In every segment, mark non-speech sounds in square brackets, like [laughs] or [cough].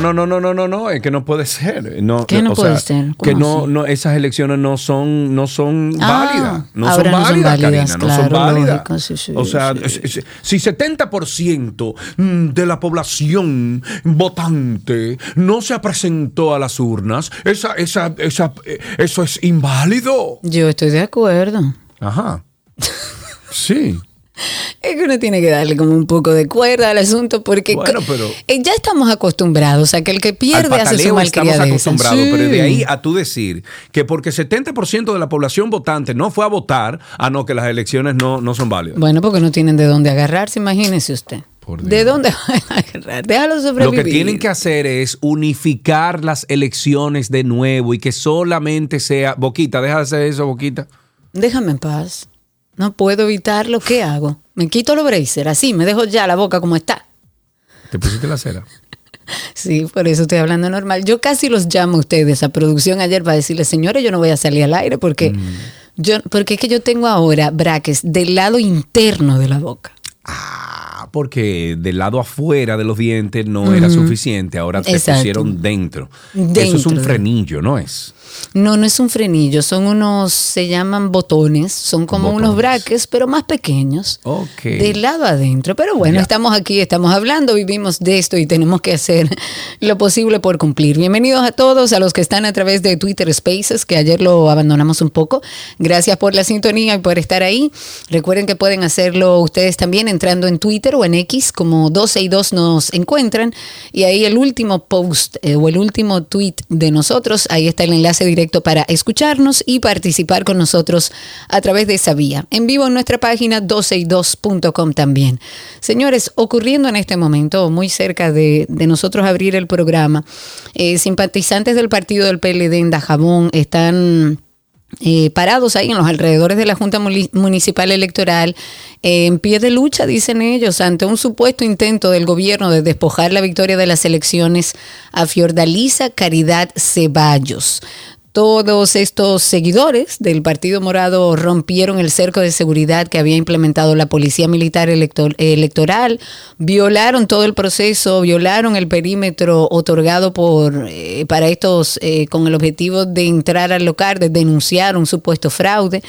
No, no, no, no, no, no, no, es que no puede ser. No, ¿Qué no o puede sea, ser? Que ¿Cómo no, no, esas elecciones no son, no son Ah, válidas. No ahora son no son válidas, válidas, Karina, no son claro, válidas. lógico, sí, sí, o sea, sí. si 70% de la población votante no se presentó a las urnas, esa, esa, esa, eh, eso es inválido. Yo estoy de acuerdo. Ajá. Sí. Es que uno tiene que darle como un poco de cuerda al asunto porque Bueno, pero- eh, ya estamos acostumbrados a que el que pierde hace su pataleo estamos malcriadeza. acostumbrados, Sí. pero de ahí a tú decir que porque 70% de la población votante no fue a votar, a no, que las elecciones no, no son válidas. Bueno, porque no tienen de dónde agarrarse, imagínese usted. ¿De dónde [laughs] van a agarrar? Déjalo Lo sobrevivir. que tienen que hacer es unificar las elecciones de nuevo y que solamente sea. Boquita, deja de hacer eso, Boquita. Déjame en paz. No puedo evitarlo. ¿Qué hago? Me quito los bracer, así, me dejo ya la boca como está. ¿Te pusiste la cera? [laughs] Sí, por eso estoy hablando normal. Yo casi los llamo a ustedes a producción ayer para decirles, señores, yo no voy a salir al aire porque, Mm. yo, porque es que yo tengo ahora braques del lado interno de la boca. Ah, porque del lado afuera de los dientes no era suficiente. Ahora te Exacto. pusieron dentro. Eso es Dentro un frenillo, ¿no es? No, no es un frenillo, son unos, se llaman botones, son como Botones. unos braques, pero más pequeños. Ok. Del lado adentro. Pero bueno, Ya. estamos aquí, estamos hablando, vivimos de esto y tenemos que hacer [laughs] lo posible por cumplir. Bienvenidos a todos, a los que están a través de Twitter Spaces, que ayer lo abandonamos un poco. Gracias por la sintonía y por estar ahí. Recuerden que pueden hacerlo ustedes también entrando en Twitter o en X, como 12 y 2 nos encuentran. Y ahí el último post eh, o el último tweet de nosotros, ahí está el enlace directo para escucharnos y participar con nosotros a través de esa vía. En vivo en nuestra página 12y2.com también. Señores, ocurriendo en este momento, muy cerca de, nosotros abrir el programa, eh, simpatizantes del partido del PLD en Dajabón están eh, parados ahí en los alrededores de la Junta Municipal Electoral, eh, en pie de lucha, dicen ellos, ante un supuesto intento del gobierno de despojar la victoria de las elecciones a Fiordalisa Caridad Ceballos. Todos estos seguidores del Partido Morado rompieron el cerco de seguridad que había implementado la Policía Militar Elector- Electoral, violaron todo el proceso, violaron el perímetro otorgado por eh, para estos eh, con el objetivo de entrar al local, de denunciar un supuesto fraude.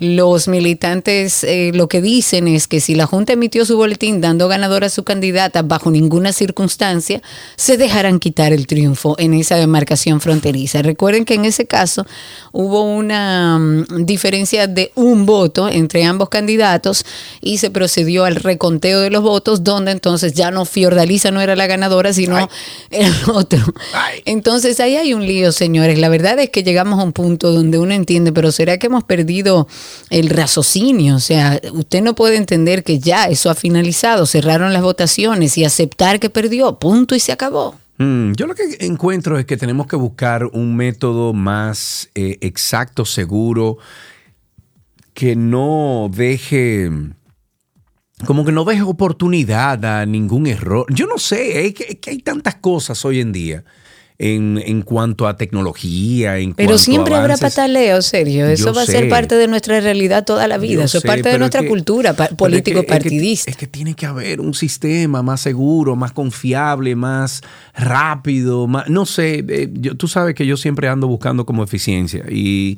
Los militantes eh, lo que dicen es que si la Junta emitió su boletín dando ganadora a su candidata bajo ninguna circunstancia, se dejarán quitar el triunfo en esa demarcación fronteriza. Recuerden que en ese caso hubo una mm, diferencia de un voto entre ambos candidatos y se procedió al reconteo de los votos, donde entonces ya no Fiordaliza no era la ganadora, sino el otro. Ay. Entonces ahí hay un lío, señores. La verdad es que llegamos a un punto donde uno entiende, pero ¿será que hemos perdido el raciocinio? O sea, usted no puede entender que ya eso ha finalizado, cerraron las votaciones y aceptar que perdió, punto y se acabó. Mm, yo lo que encuentro es que tenemos que buscar un método más eh, exacto, seguro, que no deje, como que no deje oportunidad a ningún error. Yo no sé, es es que hay tantas cosas hoy en día en, en cuanto a tecnología, en Pero cuanto siempre a habrá pataleo, serio. Eso Yo va a ser parte de nuestra realidad toda la vida. Yo Eso es sé, parte de nuestra que- cultura es que- político-partidista. Es que, es que tiene que haber un sistema más seguro, más confiable, más rápido, más, no sé, eh, yo- tú sabes que yo siempre ando buscando como eficiencia y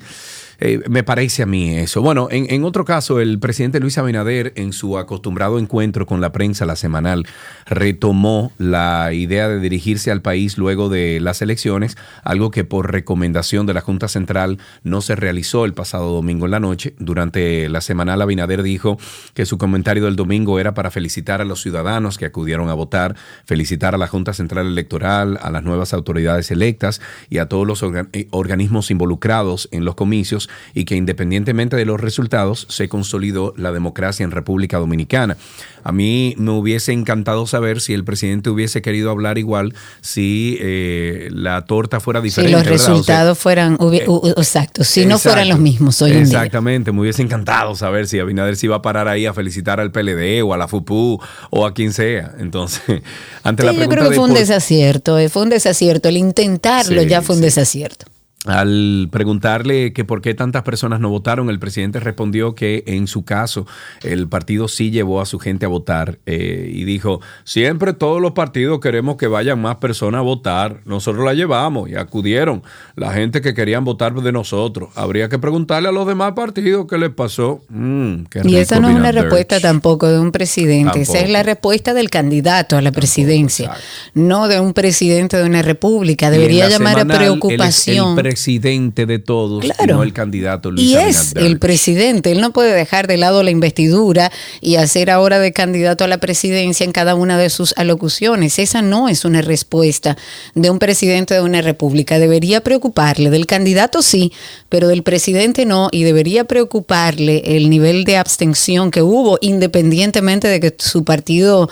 eh, me parece a mí eso. Bueno, en, otro caso, el presidente Luis Abinader, en su acostumbrado encuentro con la prensa, la semanal, retomó la idea de dirigirse al país luego de las elecciones, algo que por recomendación de la Junta Central no se realizó el pasado domingo en la noche. Durante la semanal, Abinader dijo que su comentario del domingo era para felicitar a los ciudadanos que acudieron a votar, felicitar a la Junta Central Electoral, a las nuevas autoridades electas y a todos los eh, organismos involucrados en los comicios y que independientemente de los resultados se consolidó la democracia en República Dominicana. A mí me hubiese encantado saber si el presidente hubiese querido hablar igual, si eh, eh, la torta fuera Si diferente. los ¿verdad? O sea, resultados fueran, u- u- exacto, si no fueran los mismos hoy en día. Exactamente, me hubiese encantado saber si Abinader se iba a parar ahí a felicitar al PLD o a la FUPU o a quien sea. Entonces, [laughs] ante la Sí, yo pregunta creo que de fue un por- desacierto, eh, fue un desacierto. El intentarlo Sí, ya fue un sí. desacierto. Al preguntarle que por qué tantas personas no votaron, el presidente respondió que en su caso el partido sí llevó a su gente a votar eh, y dijo, siempre todos los partidos queremos que vayan más personas a votar, nosotros la llevamos y acudieron la gente que querían votar de nosotros. Habría que preguntarle a los demás partidos qué les pasó. Mm, qué Y esa no es una respuesta tampoco de un presidente, esa es la respuesta del candidato a la presidencia, exacto. no de un presidente de una república. Debería llamar a preocupación. El presidente de todos, y no el candidato Luis Y es Abinader. el presidente, él no puede dejar de lado la investidura y hacer ahora de candidato a la presidencia en cada una de sus alocuciones. Esa no es una respuesta de un presidente de una república. Debería preocuparle, del candidato sí, pero del presidente no, y debería preocuparle el nivel de abstención que hubo, independientemente de que su partido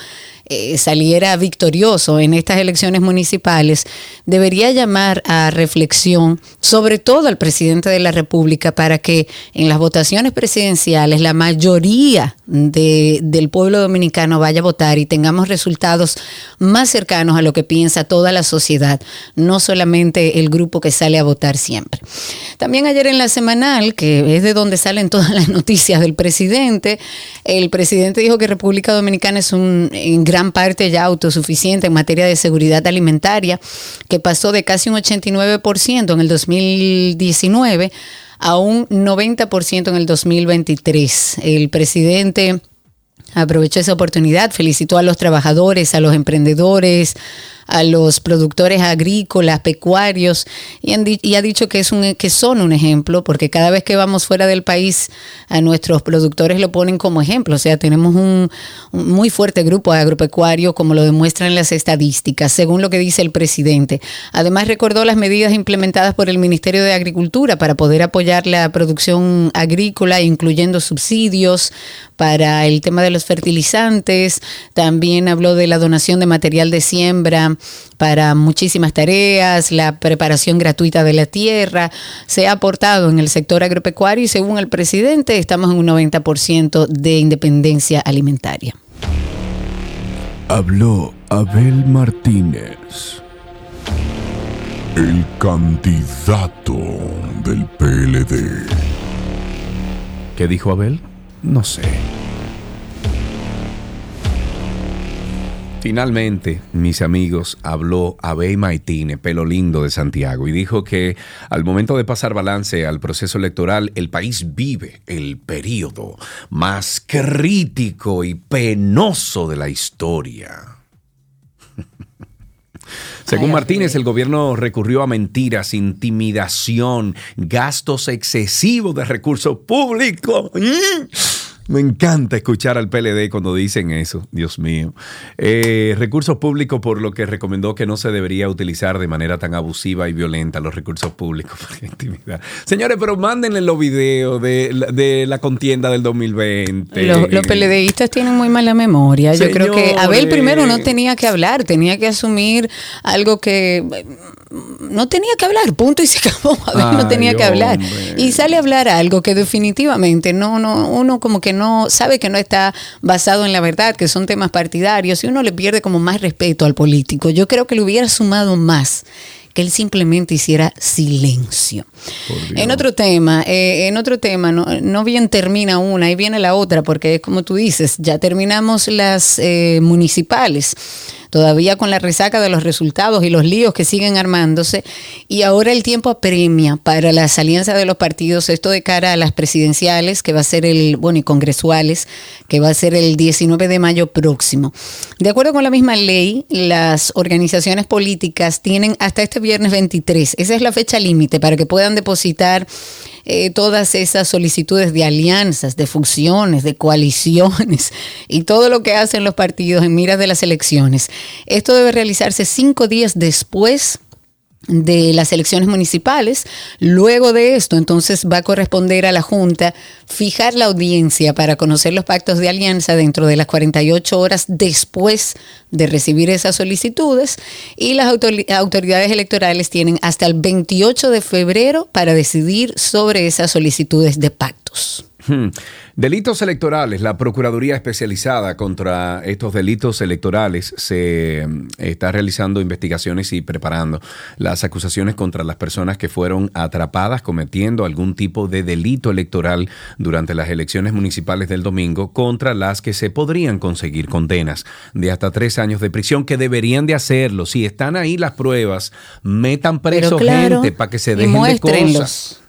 eh, saliera victorioso en estas elecciones municipales, debería llamar a reflexión, sobre todo al presidente de la República, para que en las votaciones presidenciales la mayoría de- del pueblo dominicano vaya a votar y tengamos resultados más cercanos a lo que piensa toda la sociedad, no solamente el grupo que sale a votar siempre. También ayer en la semanal, que es de donde salen [laughs] todas las noticias del presidente, el presidente dijo que República Dominicana es un, en parte ya autosuficiente en materia de seguridad alimentaria, que pasó de casi un 89% en el 2019 a un 90% en el 2023. El presidente aprovechó esa oportunidad, felicitó a los trabajadores, a los emprendedores, a los productores agrícolas, pecuarios, y, han y ha dicho que, es un, que son un ejemplo, porque cada vez que vamos fuera del país, a nuestros productores lo ponen como ejemplo. O sea, tenemos un, un muy fuerte grupo agropecuario, como lo demuestran las estadísticas, según lo que dice el presidente. Además, recordó las medidas implementadas por el Ministerio de Agricultura para poder apoyar la producción agrícola, incluyendo subsidios para el tema de los fertilizantes. También habló de la donación de material de siembra para muchísimas tareas, la preparación gratuita de la tierra. Se ha aportado en el sector agropecuario y según el presidente estamos en un 90% de independencia alimentaria. Habló Abel Martínez, el candidato del PLD. ¿Qué dijo Abel? No sé. Finalmente, mis amigos, habló Abel Maitine, pelo lindo de Santiago, y dijo que al momento de pasar balance al proceso electoral, el país vive el periodo más crítico y penoso de la historia. [laughs] Según Martínez, el gobierno recurrió a mentiras, intimidación, gastos excesivos de recursos públicos. Me encanta escuchar al PLD cuando dicen eso, Dios mío. Eh, recursos públicos, por lo que recomendó que no se debería utilizar de manera tan abusiva y violenta los recursos públicos [laughs] para intimidar. Señores, pero mándenle los videos de, la- de la contienda del 2020. Los, los PLDistas tienen muy mala memoria. Yo creo que Abel primero no tenía que hablar, tenía que asumir algo que no tenía que hablar, punto y se acabó. [laughs] Abel no Ay, tenía que hablar. hombre. Y sale a hablar algo que definitivamente no, no, uno como que no sabe que no está basado en la verdad, que son temas partidarios, y uno le pierde como más respeto al político. Yo creo que le hubiera sumado más que él simplemente hiciera silencio. En otro tema, eh, en otro tema, no, no bien termina una, ahí viene la otra, porque es como tú dices, ya terminamos las eh, municipales, todavía con la resaca de los resultados y los líos que siguen armándose, y ahora el tiempo apremia para las alianzas de los partidos, esto de cara a las presidenciales, que va a ser el, bueno, y congresuales, que va a ser el 19 de mayo próximo. De acuerdo con la misma ley, las organizaciones políticas tienen hasta este viernes 23, esa es la fecha límite para que puedan depositar eh, todas esas solicitudes de alianzas, de fusiones, de coaliciones [laughs] y todo lo que hacen los partidos en miras de las elecciones. Esto debe realizarse cinco días después de las elecciones municipales. Luego de esto, entonces va a corresponder a la Junta fijar la audiencia para conocer los pactos de alianza dentro de las 48 horas después de recibir esas solicitudes y las autoridades electorales tienen hasta el 28 de febrero para decidir sobre esas solicitudes de pactos. Hmm. Delitos electorales. La Procuraduría Especializada contra estos delitos electorales se mm, está realizando investigaciones y preparando las acusaciones contra las personas que fueron atrapadas cometiendo algún tipo de delito electoral durante las elecciones municipales del domingo, contra las que se podrían conseguir condenas de hasta tres años de prisión, que deberían de hacerlo. Si están ahí las pruebas, metan preso gente para que se dejen de cosas.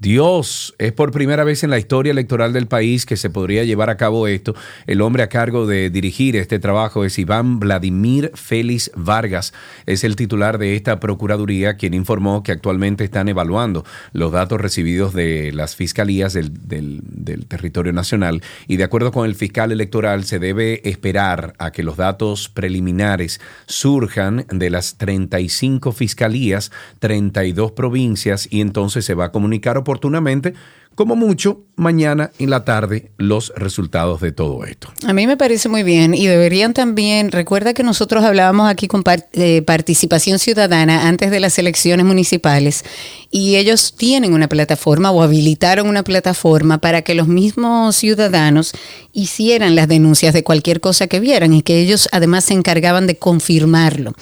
Dios, es por primera vez en la historia electoral del país que se podría llevar a cabo esto. El hombre a cargo de dirigir este trabajo es Iván Vladimir Félix Vargas. Es el titular de esta Procuraduría, quien informó que actualmente están evaluando los datos recibidos de las fiscalías del, del territorio nacional. Y de acuerdo con el fiscal electoral, se debe esperar a que los datos preliminares surjan de las 35 fiscalías, 32 provincias, y entonces se va a comunicar oportunamente como mucho, mañana en la tarde los resultados de todo esto. A mí me parece muy bien y deberían también, recuerda que nosotros hablábamos aquí con eh, participación ciudadana antes de las elecciones municipales y ellos tienen una plataforma o habilitaron una plataforma para que los mismos ciudadanos hicieran las denuncias de cualquier cosa que vieran y que ellos además se encargaban de confirmarlo.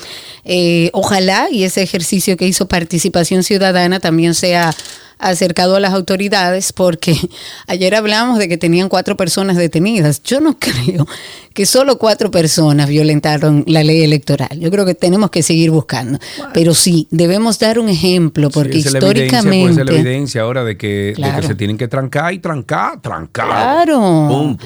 Eh, ojalá y ese ejercicio que hizo participación ciudadana también sea acercado a las autoridades porque [laughs] ayer hablamos de que tenían cuatro personas detenidas. Yo no [laughs] creo que solo cuatro personas violentaron la ley electoral. Yo creo que tenemos que seguir buscando. Pero sí, debemos dar un ejemplo porque históricamente... Es la evidencia ahora de que, se tienen que trancar y trancar, trancar. Claro.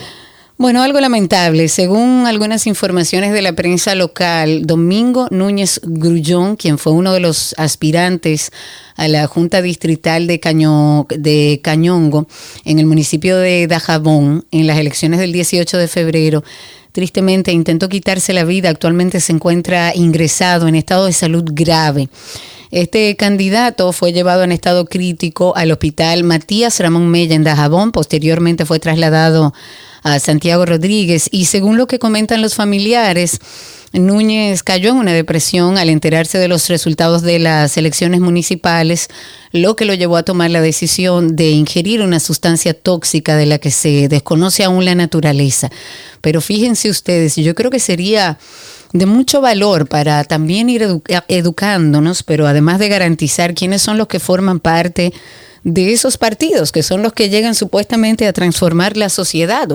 Bueno, algo lamentable. Según algunas informaciones de la prensa local, Domingo Núñez Grullón, quien fue uno de los aspirantes a la Junta Distrital de, de Cañongo en el municipio de Dajabón en las elecciones del 18 de febrero, tristemente intentó quitarse la vida. Actualmente se encuentra ingresado en estado de salud grave. Este candidato fue llevado en estado crítico al hospital Matías Ramón Mella en Dajabón. Posteriormente fue trasladado a Santiago Rodríguez y según lo que comentan los familiares, Núñez cayó en una depresión al enterarse de los resultados de las elecciones municipales, lo que lo llevó a tomar la decisión de ingerir una sustancia tóxica de la que se desconoce aún la naturaleza. Pero fíjense ustedes, yo creo que sería de mucho valor para también ir educándonos, pero además de garantizar quiénes son los que forman parte esos partidos, que son los que llegan supuestamente a transformar la sociedad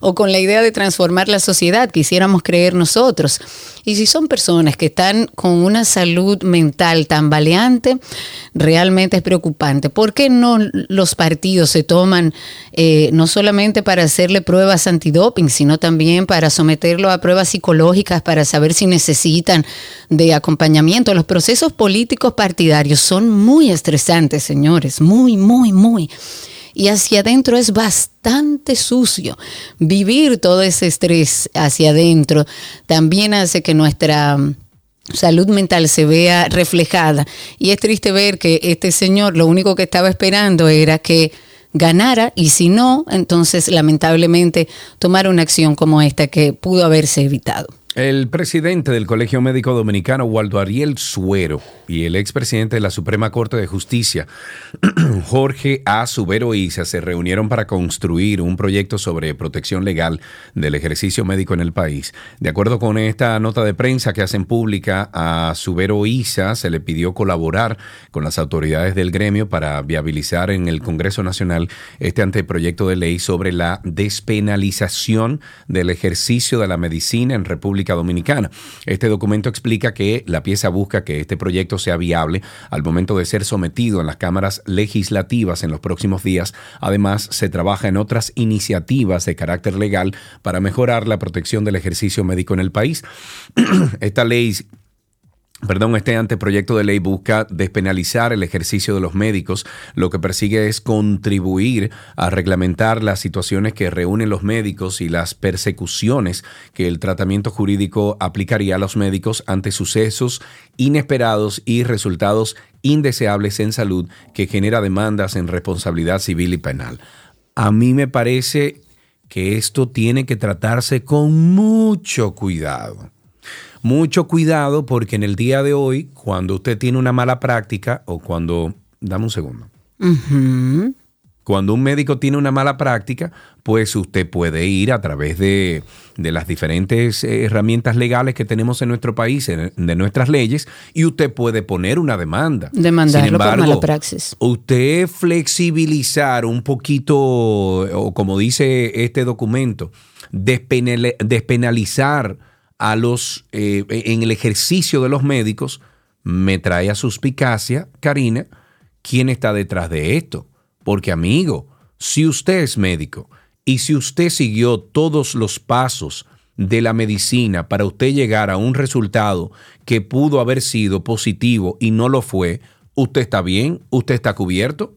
o con la idea de transformar la sociedad, quisiéramos creer nosotros. Y si son personas que están con una salud mental tan valiente, realmente es preocupante. ¿Por qué no los partidos se toman eh, no solamente para hacerle pruebas antidoping, sino también para someterlo a pruebas psicológicas para saber si necesitan de acompañamiento? Los procesos políticos partidarios son muy estresantes, señores, muy, muy, muy y hacia adentro es bastante sucio. Vivir todo ese estrés hacia adentro también hace que nuestra mm, salud mental se vea reflejada. Y es triste ver que este señor lo único que estaba esperando era que ganara y si no, entonces lamentablemente tomar una acción como esta que pudo haberse evitado. El presidente del Colegio Médico Dominicano, Waldo Ariel Suero, y el expresidente de la Suprema Corte de Justicia, [clears throat] Jorge A. Subero Isa, se reunieron para construir un proyecto sobre protección legal del ejercicio médico en el país. De acuerdo con esta nota de prensa que hacen pública, a Subero Isa se le pidió colaborar con las autoridades del gremio para viabilizar en el Congreso Nacional este anteproyecto de ley sobre la despenalización del ejercicio de la medicina en República Dominicana. Este documento explica que la pieza busca que este proyecto sea viable al momento de ser sometido en las cámaras legislativas en los próximos días. Además, se trabaja en otras iniciativas de carácter legal para mejorar la protección del ejercicio médico en el país. [clears throat] Esta ley Perdón, este anteproyecto de ley busca despenalizar el ejercicio de los médicos. Lo que persigue es contribuir a reglamentar las situaciones que reúnen los médicos y las persecuciones que el tratamiento jurídico aplicaría a los médicos ante sucesos inesperados y resultados indeseables en salud que genera demandas en responsabilidad civil y penal. A mí me parece que esto tiene que tratarse con mucho cuidado mucho cuidado porque en el día de hoy, cuando usted tiene una mala práctica o cuando, dame un segundo, cuando un médico tiene una mala práctica, pues usted puede ir a través de, las diferentes eh, herramientas legales que tenemos en nuestro país, de nuestras leyes, y usted puede poner una demanda. Demandarlo Sin embargo, por mala praxis. Usted flexibilizar un poquito, o como dice este documento, despenalizar a los, eh, en el ejercicio de los médicos, me trae a suspicacia, Karina, quién está detrás de esto. Porque amigo, si usted es médico y si usted siguió todos los pasos de la medicina para usted llegar a un resultado que pudo haber sido positivo y no lo fue, ¿usted está bien? ¿Usted está cubierto?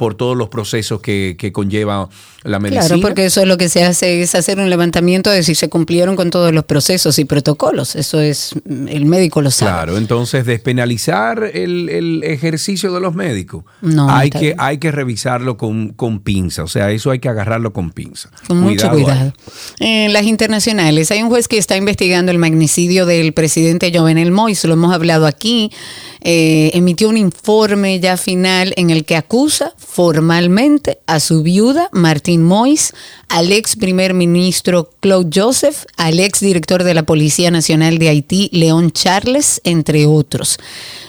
Por todos los procesos que, conlleva la medicina. Claro, porque eso es lo que se hace, es hacer un levantamiento de si se cumplieron con todos los procesos y protocolos. Eso es, el médico lo sabe. Claro, entonces despenalizar el, ejercicio de los médicos, no, hay, que, hay que revisarlo con, con, pinza, o sea, eso hay que agarrarlo con pinza. Con mucho cuidado. En las internacionales, hay un juez que está investigando el magnicidio del presidente Jovenel Moïse, lo hemos hablado aquí, eh, emitió un informe ya final en el que acusa formalmente a su viuda, Martín Mois, al ex primer ministro Claude Joseph, al ex director de la Policía Nacional de Haití, León Charles, entre otros.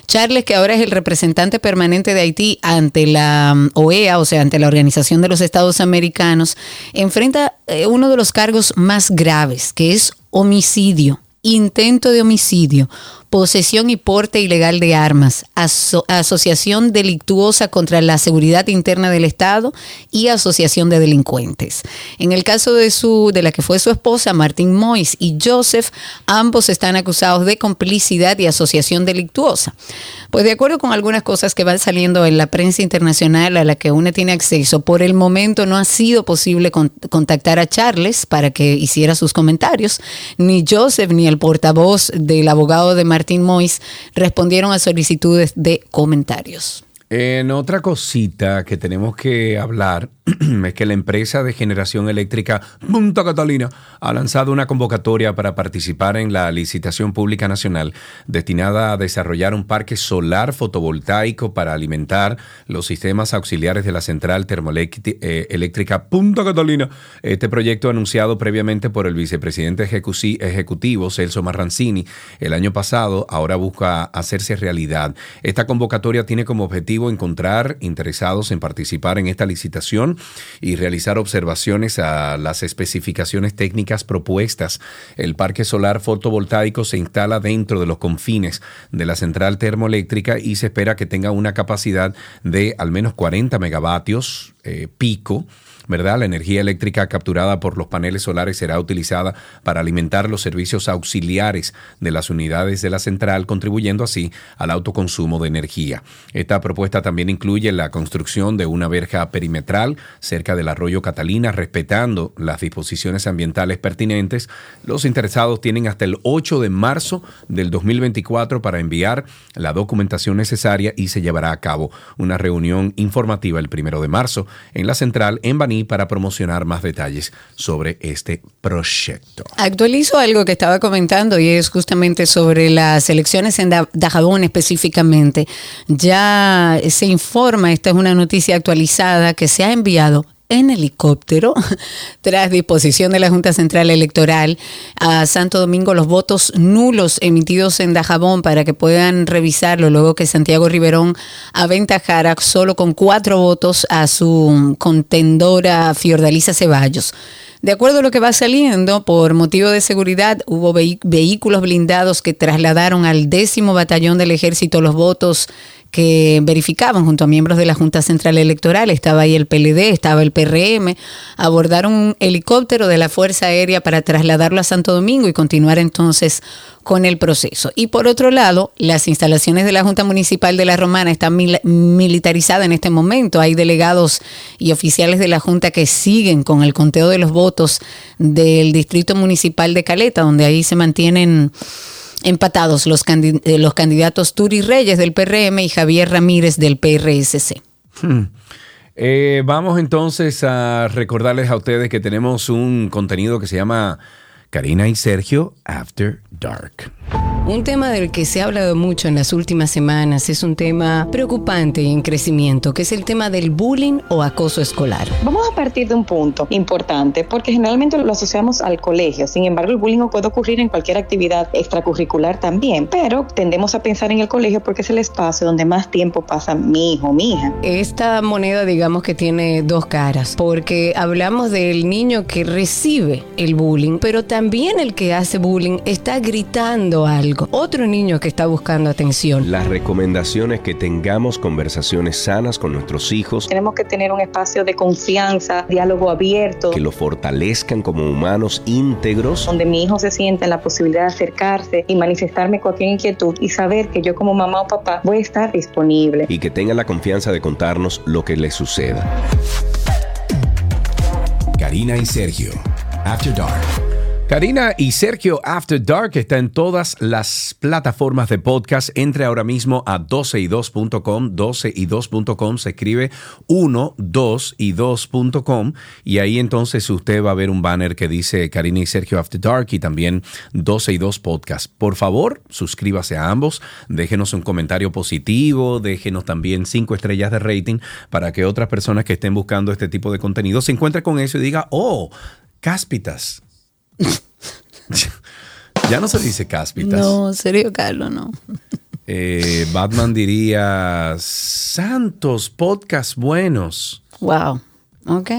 Charles, que ahora es el representante permanente de Haití ante la um, OEA, o sea, ante la Organización de los Estados Americanos, enfrenta eh, uno de los cargos más graves, que es homicidio, intento de homicidio, posesión y porte ilegal de armas, asociación delictuosa contra la seguridad interna del Estado y asociación de delincuentes. En el caso de su de la que fue su esposa Martín Mois y Joseph, ambos están acusados de complicidad y asociación delictuosa. Pues de acuerdo con algunas cosas que van saliendo en la prensa internacional a la que uno tiene acceso, por el momento no ha sido posible contactar a Charles para que hiciera sus comentarios, ni Joseph ni el portavoz del abogado de Martín Martín Mois respondieron a solicitudes de comentarios. En otra cosita que tenemos que hablar [clears throat] es que la empresa de generación eléctrica Punta Catalina ha lanzado una convocatoria para participar en la licitación pública nacional destinada a desarrollar un parque solar fotovoltaico para alimentar los sistemas auxiliares de la central termoeléctrica eh, Punta Catalina. Este proyecto anunciado previamente por el vicepresidente ejecutivo Celso Marrancini el año pasado ahora busca hacerse realidad. Esta convocatoria tiene como objetivo encontrar interesados en participar en esta licitación y realizar observaciones a las especificaciones técnicas propuestas. El parque solar fotovoltaico se instala dentro de los confines de la central termoeléctrica y se espera que tenga una capacidad de al menos 40 megavatios eh, pico ¿verdad? La energía eléctrica capturada por los paneles solares será utilizada para alimentar los servicios auxiliares de las unidades de la central, contribuyendo así al autoconsumo de energía. Esta propuesta también incluye la construcción de una verja perimetral cerca del arroyo Catalina, respetando las disposiciones ambientales pertinentes. Los interesados tienen hasta el 8 de marzo del 2024 para enviar la documentación necesaria y se llevará a cabo una reunión informativa el 1 de marzo en la central en Para promocionar más detalles sobre este proyecto. Actualizo algo que estaba comentando y es justamente sobre las elecciones en Dajabón específicamente. Ya se informa, esta es una noticia actualizada, que se ha enviado en helicóptero, [laughs] tras disposición de la Junta Central Electoral, a Santo Domingo los votos nulos emitidos en Dajabón para que puedan revisarlo luego que Santiago Riverón aventajara solo con cuatro votos a su contendora Fiordalisa Ceballos. De acuerdo a lo que va saliendo, por motivo de seguridad, hubo vehículos blindados que trasladaron al décimo batallón del ejército los votos que verificaban junto a miembros de la Junta Central Electoral, estaba ahí el PLD, estaba el PRM, abordaron un helicóptero de la Fuerza Aérea para trasladarlo a Santo Domingo y continuar entonces con el proceso. Y por otro lado, las instalaciones de la Junta Municipal de La Romana están militarizadas en este momento. Hay delegados y oficiales de la Junta que siguen con el conteo de los votos del Distrito Municipal de Caleta, donde ahí se mantienen empatados los, eh, los candidatos Turi Reyes del PRM y Javier Ramírez del PRSC. Hmm. Eh, vamos entonces a recordarles a ustedes que tenemos un contenido que se llama Karina y Sergio After Dark. Un tema del que se ha hablado mucho en las últimas semanas es un tema preocupante y en crecimiento, que es el tema del bullying o acoso escolar. Vamos a partir de un punto importante, porque generalmente lo asociamos al colegio. Sin embargo, el bullying puede ocurrir en cualquier actividad extracurricular también, pero tendemos a pensar en el colegio porque es el espacio donde más tiempo pasa mi hijo mi hija. Esta moneda, digamos que tiene dos caras, porque hablamos del niño que recibe el bullying, pero también el que hace bullying está gritando algo otro niño que está buscando atención. Las recomendaciones que tengamos conversaciones sanas con nuestros hijos. Tenemos que tener un espacio de confianza, diálogo abierto. Que lo fortalezcan como humanos íntegros. Donde mi hijo se sienta en la posibilidad de acercarse y manifestarme cualquier inquietud y saber que yo como mamá o papá voy a estar disponible. Y que tenga la confianza de contarnos lo que le suceda. Karina y Sergio, After Dark. Karina y Sergio After Dark está en todas las plataformas de podcast. Entre ahora mismo a 12y2.com. 12y2.com se escribe 1, 2 y 2.com. Y ahí entonces usted va a ver un banner que dice Karina y Sergio After Dark y también 12 y 2 podcast. Por favor, suscríbase a ambos. Déjenos un comentario positivo. Déjenos también cinco estrellas de rating para que otras personas que estén buscando este tipo de contenido se encuentren con eso y diga, oh, cáspitas [laughs] ya no se dice cáspitas. No, serio, Carlos, no. Eh, Batman diría santos podcast buenos. Wow. Ok.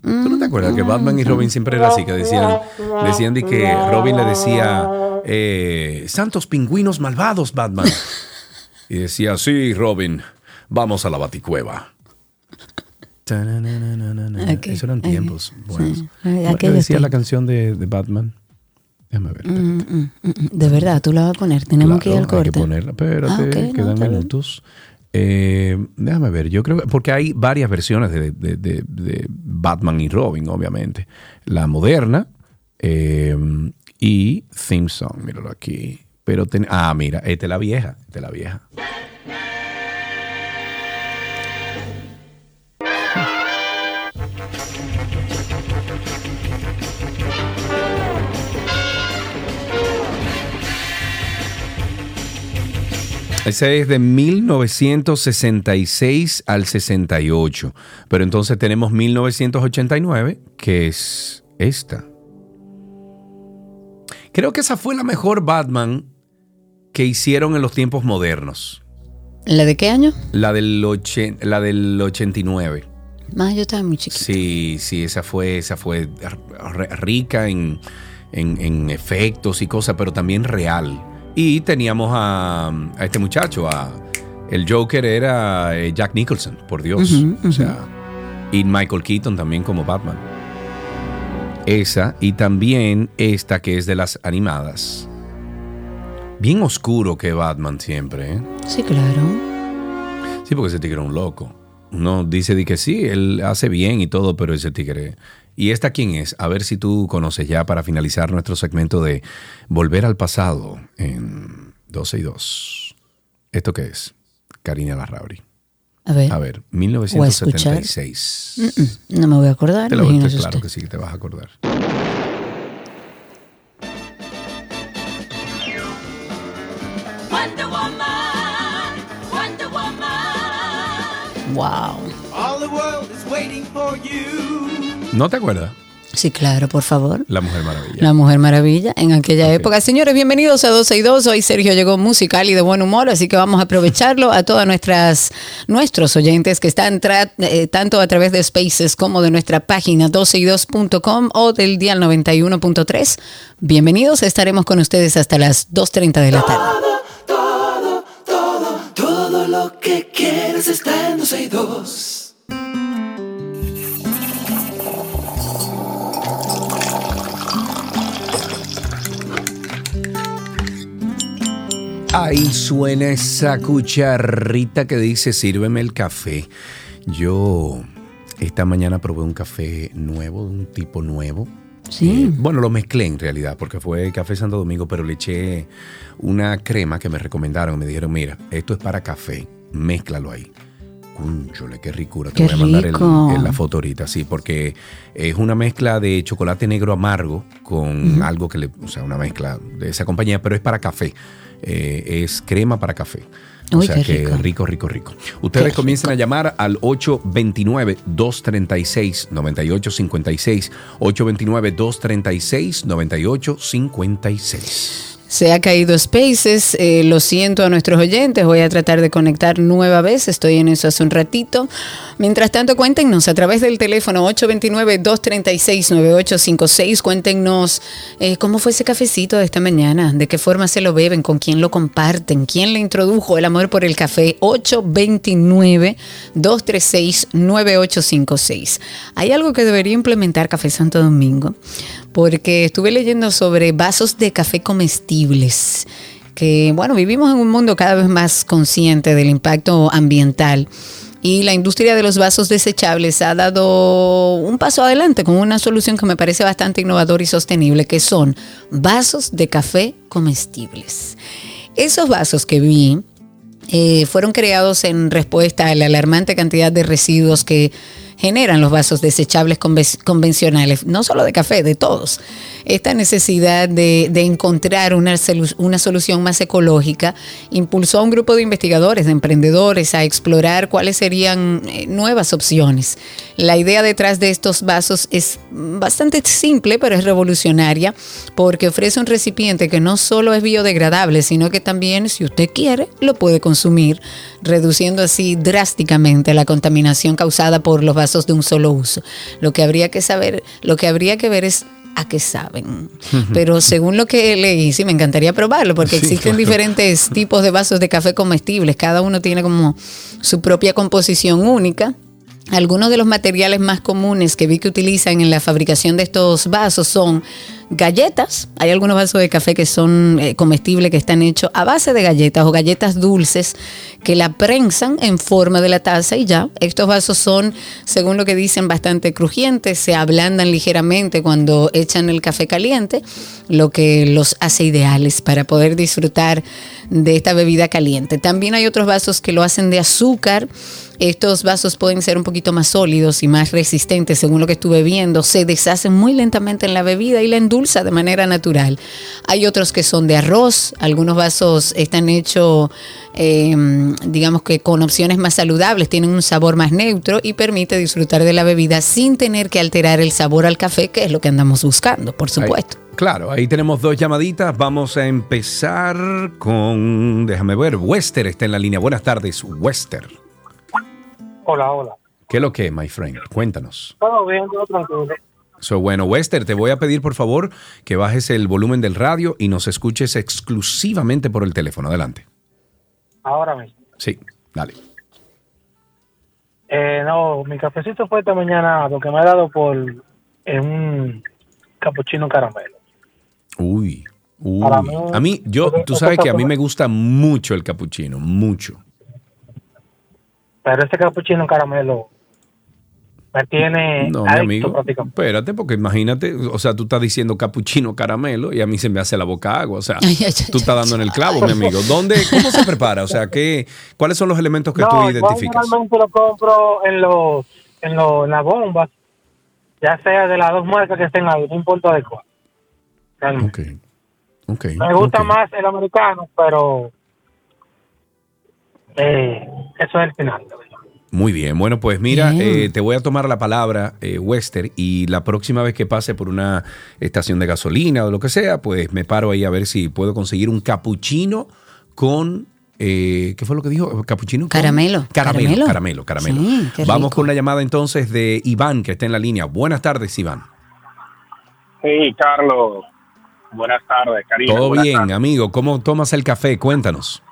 ¿Tú no te acuerdas que Batman y Robin siempre era así? Que decían, decían de que Robin le decía eh, santos pingüinos malvados, Batman. [laughs] Y decía, sí, Robin, vamos a la baticueva. Esos eran tiempos buenos. ¿Qué decía la canción de, Batman? Déjame ver. Mm, mm, mm, de verdad, tú la vas a poner. Tenemos que ir al corte. Hay que ponerla. Espérate, ah, quedan minutos. Eh, déjame ver, yo creo que, porque hay varias versiones de, Batman y Robin, obviamente. La moderna eh, y Theme Song, míralo aquí. Pero ah, mira, esta es la vieja, esta es la vieja. Ese es de 1966 al 68. Pero entonces tenemos 1989, que es esta. Creo que esa fue la mejor Batman que hicieron en los tiempos modernos. ¿La de qué año? La del, la del 89. Más yo estaba muy chiquita. Sí, sí, esa fue, esa fue rica en, en efectos y cosas, pero también real. Y teníamos a, este muchacho, a, el Joker era eh, Jack Nicholson, por Dios. O sea, y Michael Keaton también como Batman. Esa y también esta que es de las animadas. Bien oscuro que Batman siempre, ¿eh? Sí, claro. Sí, porque ese tigre era un loco. No dice que sí, él hace bien y todo, pero ese tigre ¿Y esta quién es? A ver si tú conoces ya para finalizar nuestro segmento de Volver al pasado en 12 y 2. ¿Esto qué es? Karina Larrauri. A ver. A ver, 1976. No me voy a acordar. Te lo voy a claro que sí, que te vas a acordar. Wonder Woman, Wonder Woman. Wow. All the world is waiting for you. ¿No te acuerdas? Sí, claro, por favor. La Mujer Maravilla. La Mujer Maravilla en aquella época. Señores, bienvenidos a 12 y 2. Hoy Sergio llegó musical y de buen humor, así que vamos a aprovecharlo a todas nuestras nuestros oyentes que están eh, tanto a través de Spaces como de nuestra página 12y2.com o del dial 91.3. Bienvenidos, estaremos con ustedes hasta las 2.30 de la tarde. todo, todo, todo Todo lo que quieres está en 262. Ahí suena esa cucharrita que dice sírveme el café. Yo esta mañana probé un café nuevo, de un tipo nuevo. Sí. Eh, bueno, lo mezclé en realidad, porque fue café Santo Domingo, pero le eché una crema que me recomendaron. Me dijeron, mira, esto es para café, mézclalo ahí. Cúnchole, qué ricura. Te Qué voy a mandar el- rico. el- la foto ahorita, sí, porque es una mezcla de chocolate negro amargo con algo que le, o sea, una mezcla de esa compañía, pero es para café. Eh, es crema para café. O Uy, sea que rico. rico, rico, rico. Ustedes Qué comiencen a llamar al 829-236-9856. 829-236-9856. Se ha caído Spaces, eh, lo siento a nuestros oyentes, voy a tratar de conectar nueva vez, estoy en eso hace un ratito. Mientras tanto, cuéntenos a través del teléfono 829-236-9856, cuéntenos eh, cómo fue ese cafecito de esta mañana, de qué forma se lo beben, con quién lo comparten, quién le introdujo el amor por el café, 829-236-9856. Hay algo que debería implementar Café Santo Domingo, porque estuve leyendo sobre vasos de café comestibles, que bueno, vivimos en un mundo cada vez más consciente del impacto ambiental. Y la industria de los vasos desechables ha dado un paso adelante con una solución que me parece bastante innovadora y sostenible, que son vasos de café comestibles. Esos vasos que vi eh, fueron creados en respuesta a la alarmante cantidad de residuos que generan los vasos desechables conve- convencionales, no solo de café, de todos. Esta necesidad de, encontrar una, una solución más ecológica impulsó a un grupo de investigadores, de emprendedores, a explorar cuáles serían eh, nuevas opciones. La idea detrás de estos vasos es bastante simple, pero es revolucionaria, porque ofrece un recipiente que no solo es biodegradable, sino que también, si usted quiere, lo puede consumir, reduciendo así drásticamente la contaminación causada por los vasos de un solo uso. Lo que habría que saber, lo que habría que ver es a qué saben. Pero según lo que leí, sí, me encantaría probarlo, porque Sí, existen claro. diferentes tipos de vasos de café comestibles. Cada uno tiene como su propia composición única. Algunos de los materiales más comunes que vi que utilizan en la fabricación de estos vasos son galletas. Hay algunos vasos de café que son eh, comestibles que están hechos a base de galletas o galletas dulces que la prensan en forma de la taza y ya. Estos vasos son, según lo que dicen, bastante crujientes, se ablandan ligeramente cuando echan el café caliente, lo que los hace ideales para poder disfrutar de esta bebida caliente. También hay otros vasos que lo hacen de azúcar. Estos vasos pueden ser un poquito más sólidos y más resistentes, según lo que estuve viendo. Se deshacen muy lentamente en la bebida y la endulza de manera natural. Hay otros que son de arroz. Algunos vasos están hechos, eh, digamos que con opciones más saludables, tienen un sabor más neutro y permite disfrutar de la bebida sin tener que alterar el sabor al café, que es lo que andamos buscando, por supuesto. Ahí- claro, ahí tenemos dos llamaditas. Vamos a empezar con, déjame ver, Wester está en la línea. Buenas tardes, Wester. Hola, hola. ¿Qué es lo que es, my friend? Cuéntanos. Todo bien, todo tranquilo. So, bueno, Wester, te voy a pedir por favor que bajes el volumen del radio y nos escuches exclusivamente por el teléfono. Adelante. Ahora mismo. Sí, dale. Eh, no, mi cafecito fue esta mañana lo que me ha dado por eh, un capuchino caramelo. Uy, uy. Mí, A mí, yo, ese- tú ese sabes que a mí me gusta mucho el capuchino, mucho. Pero este capuchino caramelo me tiene No, mi amigo. prácticamente. Espérate, porque imagínate, o sea, tú estás diciendo capuchino caramelo y a mí se me hace la boca agua. O sea, [laughs] Ay, ay, ay, tú estás dando en el clavo, mi amigo. ¿Dónde, cómo se prepara? O sea, ¿qué, ¿cuáles son los elementos que no, tú yo identificas? normalmente lo compro en los en, los en las bombas, ya sea de las dos marcas que estén ahí, no importa de cuál. Realmente. Ok. Ok. Me gusta más el americano, pero eh, eso es el final. Muy bien, bueno, pues mira, eh, te voy a tomar la palabra, eh, Wester, y la próxima vez que pase por una estación de gasolina o lo que sea, pues me paro ahí a ver si puedo conseguir un capuchino con... eh, ¿Qué fue lo que dijo? ¿Capuchino? con- Caramelo. Caramelo, Caramelo. caramelo, caramelo. Sí, qué Vamos rico. con la llamada entonces de Iván, que está en la línea. Buenas tardes, Iván. Sí, Carlos. Buenas tardes, Karina. Todo buenas bien, tardes. amigo. ¿Cómo tomas el café? Cuéntanos.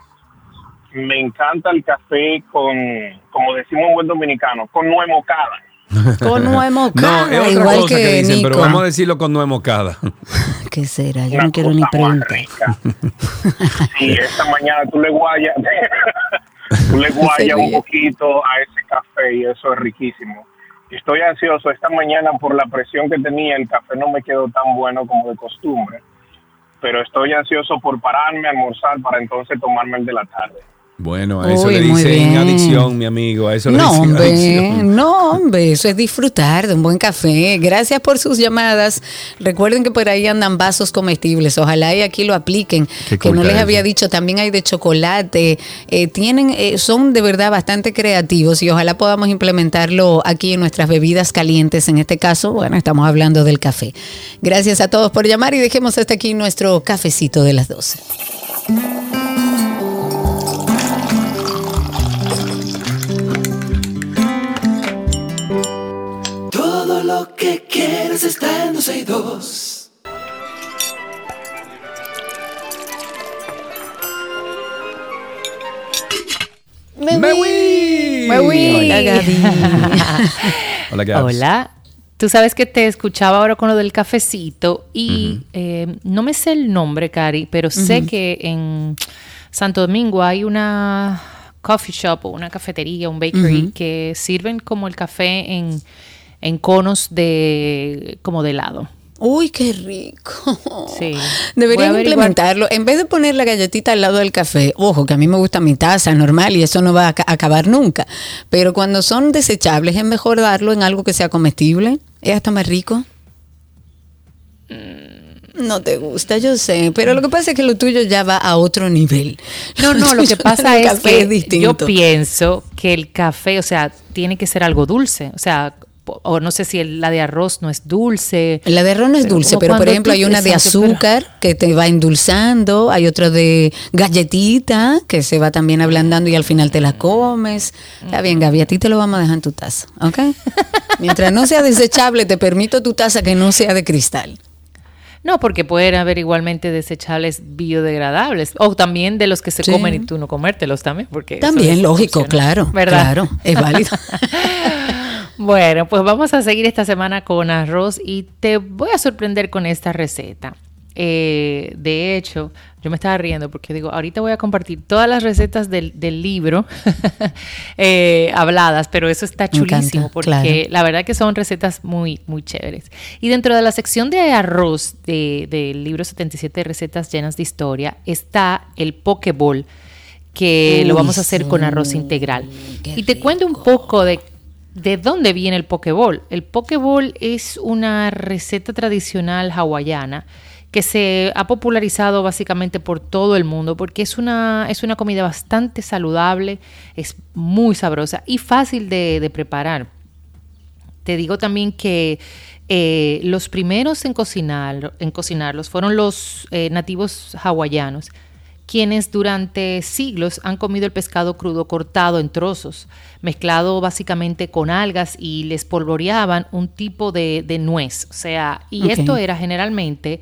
Me encanta el café con, como decimos en buen dominicano, con nuez mocada. Con nuez [laughs] No, mocada, es otra igual cosa que, que, dicen, pero vamos a decirlo con nuez mocada. [laughs] ¿Qué será? Yo Una no quiero ni preguntar. Sí, esta mañana tú le guayas, [laughs] tú le guayas un poquito a ese café y eso es riquísimo. Estoy ansioso. Esta mañana por la presión que tenía, el café no me quedó tan bueno como de costumbre. Pero estoy ansioso por pararme, almorzar para entonces tomarme el de la tarde. Bueno, a eso Uy, le dicen adicción, mi amigo. A eso le No, dicen hombre, adicción. no, hombre, eso es disfrutar de un buen café. Gracias por sus llamadas. Recuerden que por ahí andan vasos comestibles. Ojalá y aquí lo apliquen. Qué Que no les había dicho, también hay de chocolate. Eh, tienen, eh, son de verdad bastante creativos y ojalá podamos implementarlo aquí en nuestras bebidas calientes. En este caso, bueno, estamos hablando del café. Gracias a todos por llamar y dejemos hasta aquí nuestro cafecito de las 12. Lo que quieres está en 12 y 2. Me voy. Me voy. Hola, Gaby. [laughs] Hola, Gabs. Hola. Tú sabes que te escuchaba ahora con lo del cafecito y eh, no me sé el nombre, Cari, pero sé que en Santo Domingo hay una coffee shop o una cafetería, un bakery que sirven como el café en, en conos de como de helado. Uy, qué rico. Sí. Deberían implementarlo. En vez de poner la galletita al lado del café, ojo, que a mí me gusta mi taza normal y eso no va a ca- acabar nunca. Pero cuando son desechables, es mejor darlo en algo que sea comestible. Es hasta más rico. Mm. No te gusta, yo sé. Pero lo que pasa es que lo tuyo ya va a otro nivel. No, no, lo que [laughs] pasa es que yo pienso que el café, o sea, tiene que ser algo dulce. O sea, o no sé si la de arroz no es dulce. La de arroz no es Pero dulce, pero por ejemplo hay una de pero- azúcar que te va endulzando, hay otra de galletita que se va también ablandando y al final te la comes. Está bien, Gaby, a ti te lo vamos a dejar en tu taza, ¿ok? [laughs] Mientras no sea desechable, te permito tu taza que no sea de cristal. No, porque pueden haber igualmente desechables biodegradables. O también de los que se Sí. comen y tú no comértelos también. Porque También, lógico, claro, ¿Verdad? claro, es válido. [laughs] bueno, pues vamos a seguir esta semana con arroz y te voy a sorprender con esta receta. Eh, de hecho, yo me estaba riendo porque digo, ahorita voy a compartir todas las recetas del, del libro [laughs] eh, habladas, pero eso está chulísimo encanta, porque claro. la verdad que son recetas muy, muy chéveres. Y dentro de la sección de arroz de- del libro 77 recetas llenas de historia está el Pokéball, que lo vamos a hacer con arroz integral. Y te cuento un poco de, de dónde viene el Pokéball. El Pokéball es una receta tradicional hawaiana que se ha popularizado básicamente por todo el mundo porque es una, es una comida bastante saludable, es muy sabrosa y fácil de, de preparar. Te digo también que eh, los primeros en, cocinar, en cocinarlos fueron los eh, nativos hawaianos, quienes durante siglos han comido el pescado crudo cortado en trozos, mezclado básicamente con algas y les polvoreaban un tipo de, de nuez. O sea, y esto era generalmente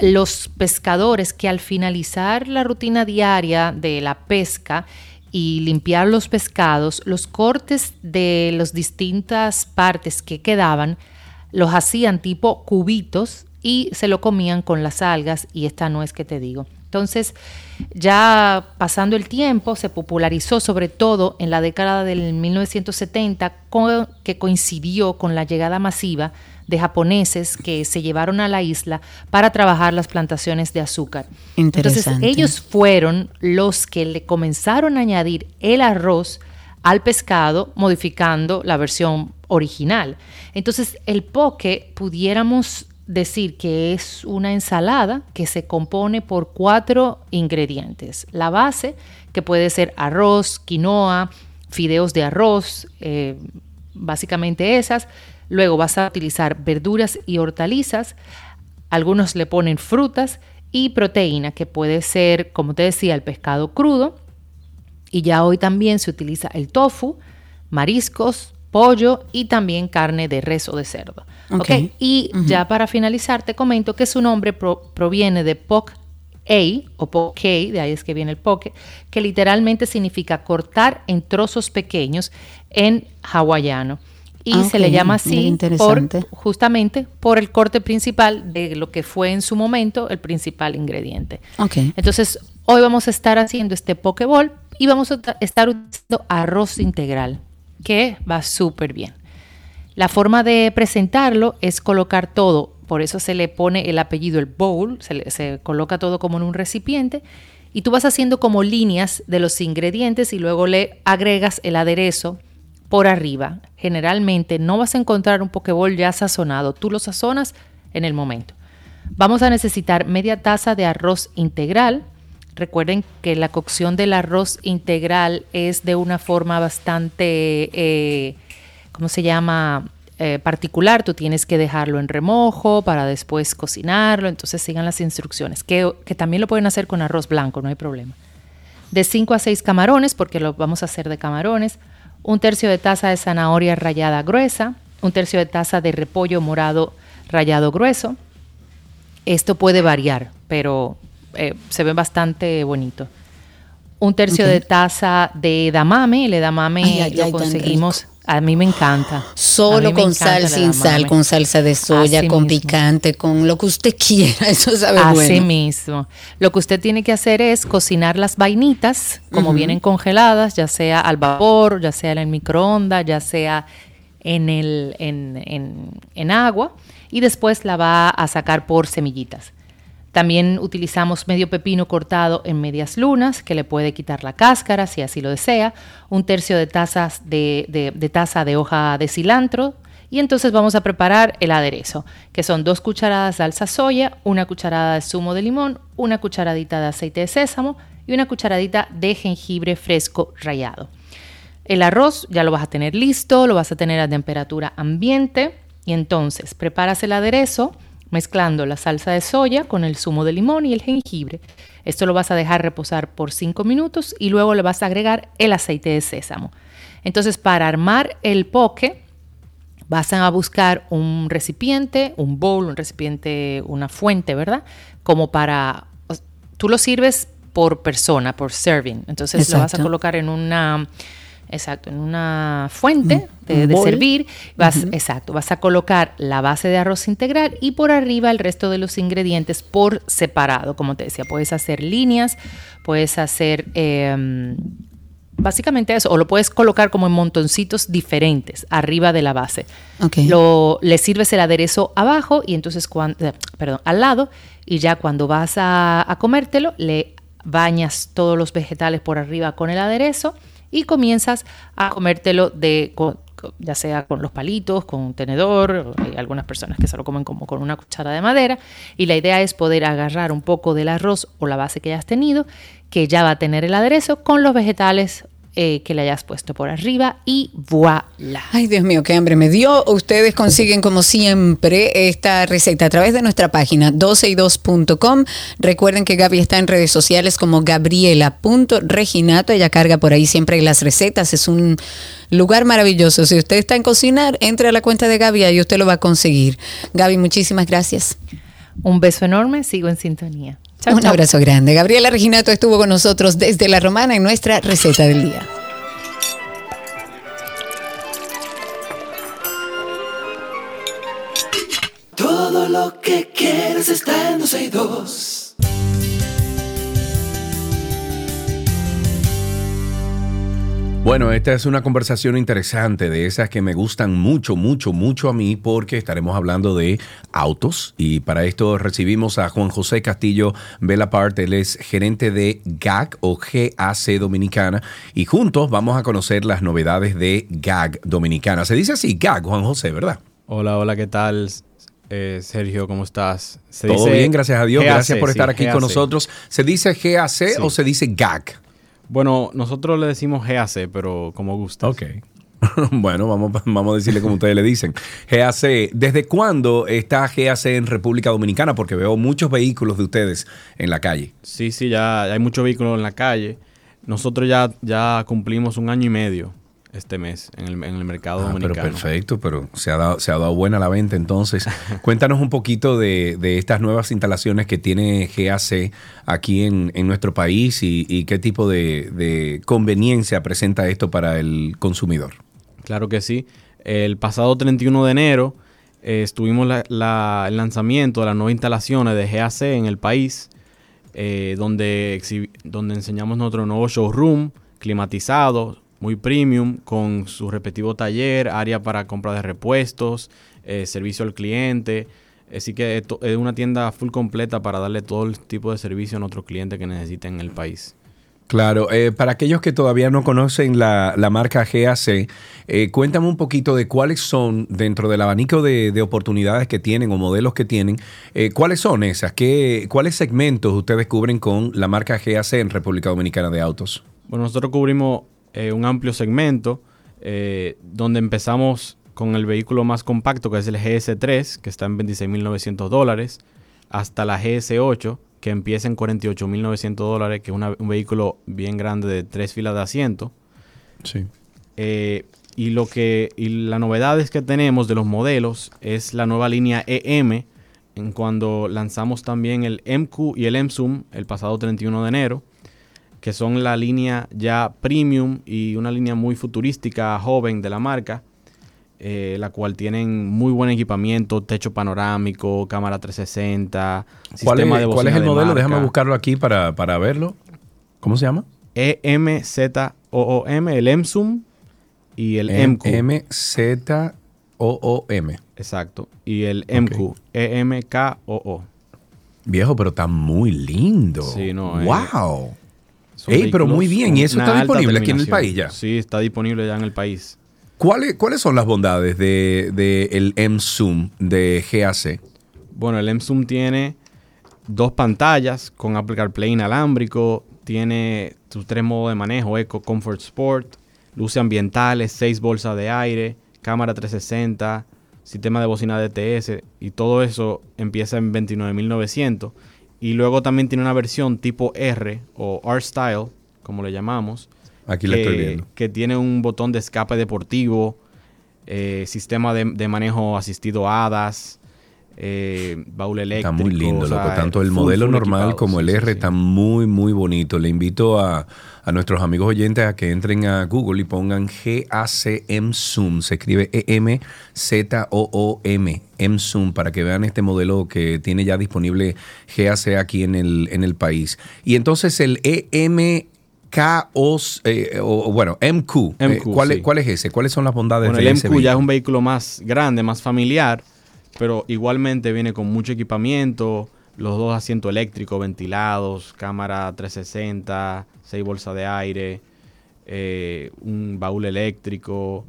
los pescadores que al finalizar la rutina diaria de la pesca y limpiar los pescados, los cortes de las distintas partes que quedaban, los hacían tipo cubitos y se lo comían con las algas y esta no es que te digo. Entonces, ya pasando el tiempo, se popularizó sobre todo en la década del 1970, con- que coincidió con la llegada masiva de japoneses que se llevaron a la isla para trabajar las plantaciones de azúcar. Entonces, ellos fueron los que le comenzaron a añadir el arroz al pescado, modificando la versión original. Entonces, el poke pudiéramos decir que es una ensalada que se compone por cuatro ingredientes. La base, que puede ser arroz, quinoa, fideos de arroz, eh, básicamente esas. Luego vas a utilizar verduras y hortalizas. Algunos le ponen frutas y proteína, que puede ser, como te decía, el pescado crudo. Y ya hoy también se utiliza el tofu, mariscos, pollo y también carne de res o de cerdo. Ok. ¿ok? Y ya para finalizar te comento que su nombre pro- proviene de Pok A o poke, de ahí es que viene el poke, que literalmente significa cortar en trozos pequeños en hawaiano. Y Ah, se le llama así por, justamente por el corte principal de lo que fue en su momento el principal ingrediente. Ok. Entonces, hoy vamos a estar haciendo este pokeball y vamos a ta- estar utilizando arroz integral, que va súper bien. La forma de presentarlo es colocar todo, por eso se le pone el apellido, el bowl, se, le- coloca todo como en un recipiente y tú vas haciendo como líneas de los ingredientes y luego le agregas el aderezo por arriba. Generalmente no vas a encontrar un pokeball ya sazonado, tú lo sazonas en el momento. Vamos a necesitar media taza de arroz integral. Recuerden que la cocción del arroz integral es de una forma bastante, eh, ¿cómo se llama? Eh, particular. Tú tienes que dejarlo en remojo para después cocinarlo. Entonces sigan las instrucciones, que, que también lo pueden hacer con arroz blanco, no hay problema. De 5 a 6 camarones, porque lo vamos a hacer de camarones. Un tercio de taza de zanahoria rallada gruesa. Un tercio de taza de repollo morado rallado grueso. Esto puede variar, pero eh, se ve bastante bonito. Un tercio de taza de edamame. El edamame Ay, ay, lo ay, conseguimos. A mí me encanta. Solo con encanta sal, sin sal, con salsa de soya, Así con mismo. picante, con lo que usted [laughs] quiera. Eso sabe Así bueno. mismo. Lo que usted tiene que hacer es cocinar las vainitas, como vienen congeladas, ya sea al vapor, ya sea en el microondas, ya sea en, el, en, en- en agua, y después la va a sacar por semillitas. También utilizamos medio pepino cortado en medias lunas, que le puede quitar la cáscara si así lo desea, un tercio de, tazas de, taza de hoja de cilantro, y entonces vamos a preparar el aderezo, que son dos cucharadas de salsa soya, una cucharada de zumo de limón, una cucharadita de aceite de sésamo y una cucharadita de jengibre fresco rallado. El arroz ya lo vas a tener listo, lo vas a tener a temperatura ambiente y entonces preparas el aderezo mezclando la salsa de soya con el zumo de limón y el jengibre. Esto lo vas a dejar reposar por 5 minutos y luego le vas a agregar el aceite de sésamo. Entonces para armar el poke vas a buscar un recipiente, un bowl, un recipiente, una fuente, ¿verdad? Como para, tú lo sirves por persona, por serving. Entonces lo vas a colocar en una, exacto, en una fuente de, un de servir. Vas. Exacto, vas a colocar la base de arroz integral y por arriba el resto de los ingredientes por separado. Como te decía, puedes hacer líneas, puedes hacer... em, Básicamente eso, o lo puedes colocar como en montoncitos diferentes arriba de la base. Lo, le sirves el aderezo abajo y entonces cuando, eh, perdón, al lado y ya cuando vas a, a comértelo le bañas todos los vegetales por arriba con el aderezo y comienzas a comértelo de ya sea con los palitos, con un tenedor, hay algunas personas que se lo comen como con una cuchara de madera y la idea es poder agarrar un poco del arroz o la base que hayas tenido, que ya va a tener el aderezo con los vegetales eh, que le hayas puesto por arriba y voilà. Ay, Dios mío, qué hambre me dio. Ustedes consiguen, como siempre, esta receta a través de nuestra página 12y2.com. Recuerden que Gaby está en redes sociales como gabriela.reginato. Ella carga por ahí siempre las recetas. Es un lugar maravilloso. Si usted está en cocinar, entre a la cuenta de Gaby y usted lo va a conseguir. Gaby, muchísimas gracias. Un beso enorme, sigo en sintonía. Chao, un chao. abrazo grande. Gabriela Reginato estuvo con nosotros desde La Romana en nuestra receta del día. Todo lo que quieres está en 12 y 2. Bueno, esta es una conversación interesante de esas que me gustan mucho, mucho, mucho a mí porque estaremos hablando de autos y para esto recibimos a Juan José Castillo Belapart, él es gerente de GAC o GAC Dominicana y juntos vamos a conocer las novedades de GAG Dominicana. Se dice así, GAG, Juan José, ¿verdad? Hola, hola, ¿qué tal? Eh, Sergio, ¿cómo estás? Se Todo dice bien, gracias a Dios. GAC, gracias por sí, estar aquí con GAC. nosotros. ¿Se dice GAC o se dice GAC? Bueno, nosotros le decimos GAC, pero como gusta. Ok. [laughs] bueno, vamos, vamos a decirle como ustedes le dicen. GAC, ¿desde cuándo está GAC en República Dominicana? Porque veo muchos vehículos de ustedes en la calle. Sí, sí, ya hay muchos vehículos en la calle. Nosotros ya, ya cumplimos un año y medio este mes en el, en el mercado Ah, pero dominicano. perfecto, pero se ha, dado, se ha dado buena la venta entonces. [laughs] Cuéntanos un poquito de, de estas nuevas instalaciones que tiene GAC aquí en, en nuestro país y, y qué tipo de, de conveniencia presenta esto para el consumidor. Claro que sí. El pasado 31 de enero eh, estuvimos la- la- el lanzamiento de las nuevas instalaciones de GAC en el país, eh, donde, donde enseñamos nuestro nuevo showroom climatizado, muy premium, con su respectivo taller, área para compra de repuestos, eh, servicio al cliente. Así que esto es una tienda full completa para darle todo el tipo de servicio a nuestros clientes que necesiten en el país. Claro, eh, para aquellos que todavía no conocen la, la marca GAC, eh, cuéntame un poquito de cuáles son, dentro del abanico de, de oportunidades que tienen o modelos que tienen, eh, cuáles son esas, ¿Qué, cuáles segmentos ustedes cubren con la marca GAC en República Dominicana de Autos. Bueno, nosotros cubrimos eh, un amplio segmento eh, donde empezamos con el vehículo más compacto, que es el GS3, que está en 26.900 dólares, hasta la GS8, que empieza en 48.900 dólares, que es una- un vehículo bien grande de tres filas de asiento. Sí. Eh, y lo que y la novedad es que tenemos de los modelos es la nueva línea EM, en cuando lanzamos también el MQ y el MZoom el pasado 31 de enero, que son la línea ya premium y una línea muy futurística, joven de la marca, eh, la cual tienen muy buen equipamiento, techo panorámico, cámara 360, ¿Cuál es, sistema de cuál es el de modelo? marca. Déjame buscarlo aquí para, para verlo. ¿Cómo se llama? E EMZOOM, el MZoom y el M- MQ. M-Z-O-O-M. Exacto. Y el MQ, E EMKOO. Viejo, pero está muy lindo. Sí, no, eh, ¡Wow! Son Ey, pero muy bien. ¿Y eso está disponible aquí en el país ya? Sí, está disponible ya en el país. ¿Cuáles, ¿Cuáles son las bondades del de, el M-Zoom de GAC? Bueno, el M-Zoom tiene dos pantallas con Apple CarPlay inalámbrico, tiene sus tres modos de manejo, Eco, Comfort Sport, luces ambientales, seis bolsas de aire, cámara 360, sistema de bocina DTS y todo eso empieza en 29.900 y luego también tiene una versión tipo R o R-Style, como le llamamos. Aquí la estoy que- viendo. Que tiene un botón de escape deportivo, eh, sistema de, de manejo asistido ADAS, eh, baúl eléctrico. Está muy lindo, o sea, loco. Tanto el full, modelo full normal como el sí, R sí, está muy, muy bonito. Le invito a, a nuestros amigos oyentes a que entren a Google y pongan GACM Zoom. Se escribe E-M-Z-O-O-M, M-Zoom, para que vean este modelo que tiene ya disponible GAC aquí en el, en el país. Y entonces el EMK o, eh, o, bueno, MQ, eh, MQ, ¿cuál, es. ¿cuál es ese? ¿Cuáles son las bondades Bueno, de el ese MQ ya es un vehículo más grande, más familiar, pero igualmente viene con mucho equipamiento, los dos asientos eléctricos ventilados, cámara 360, seis bolsas de aire, eh, un baúl eléctrico,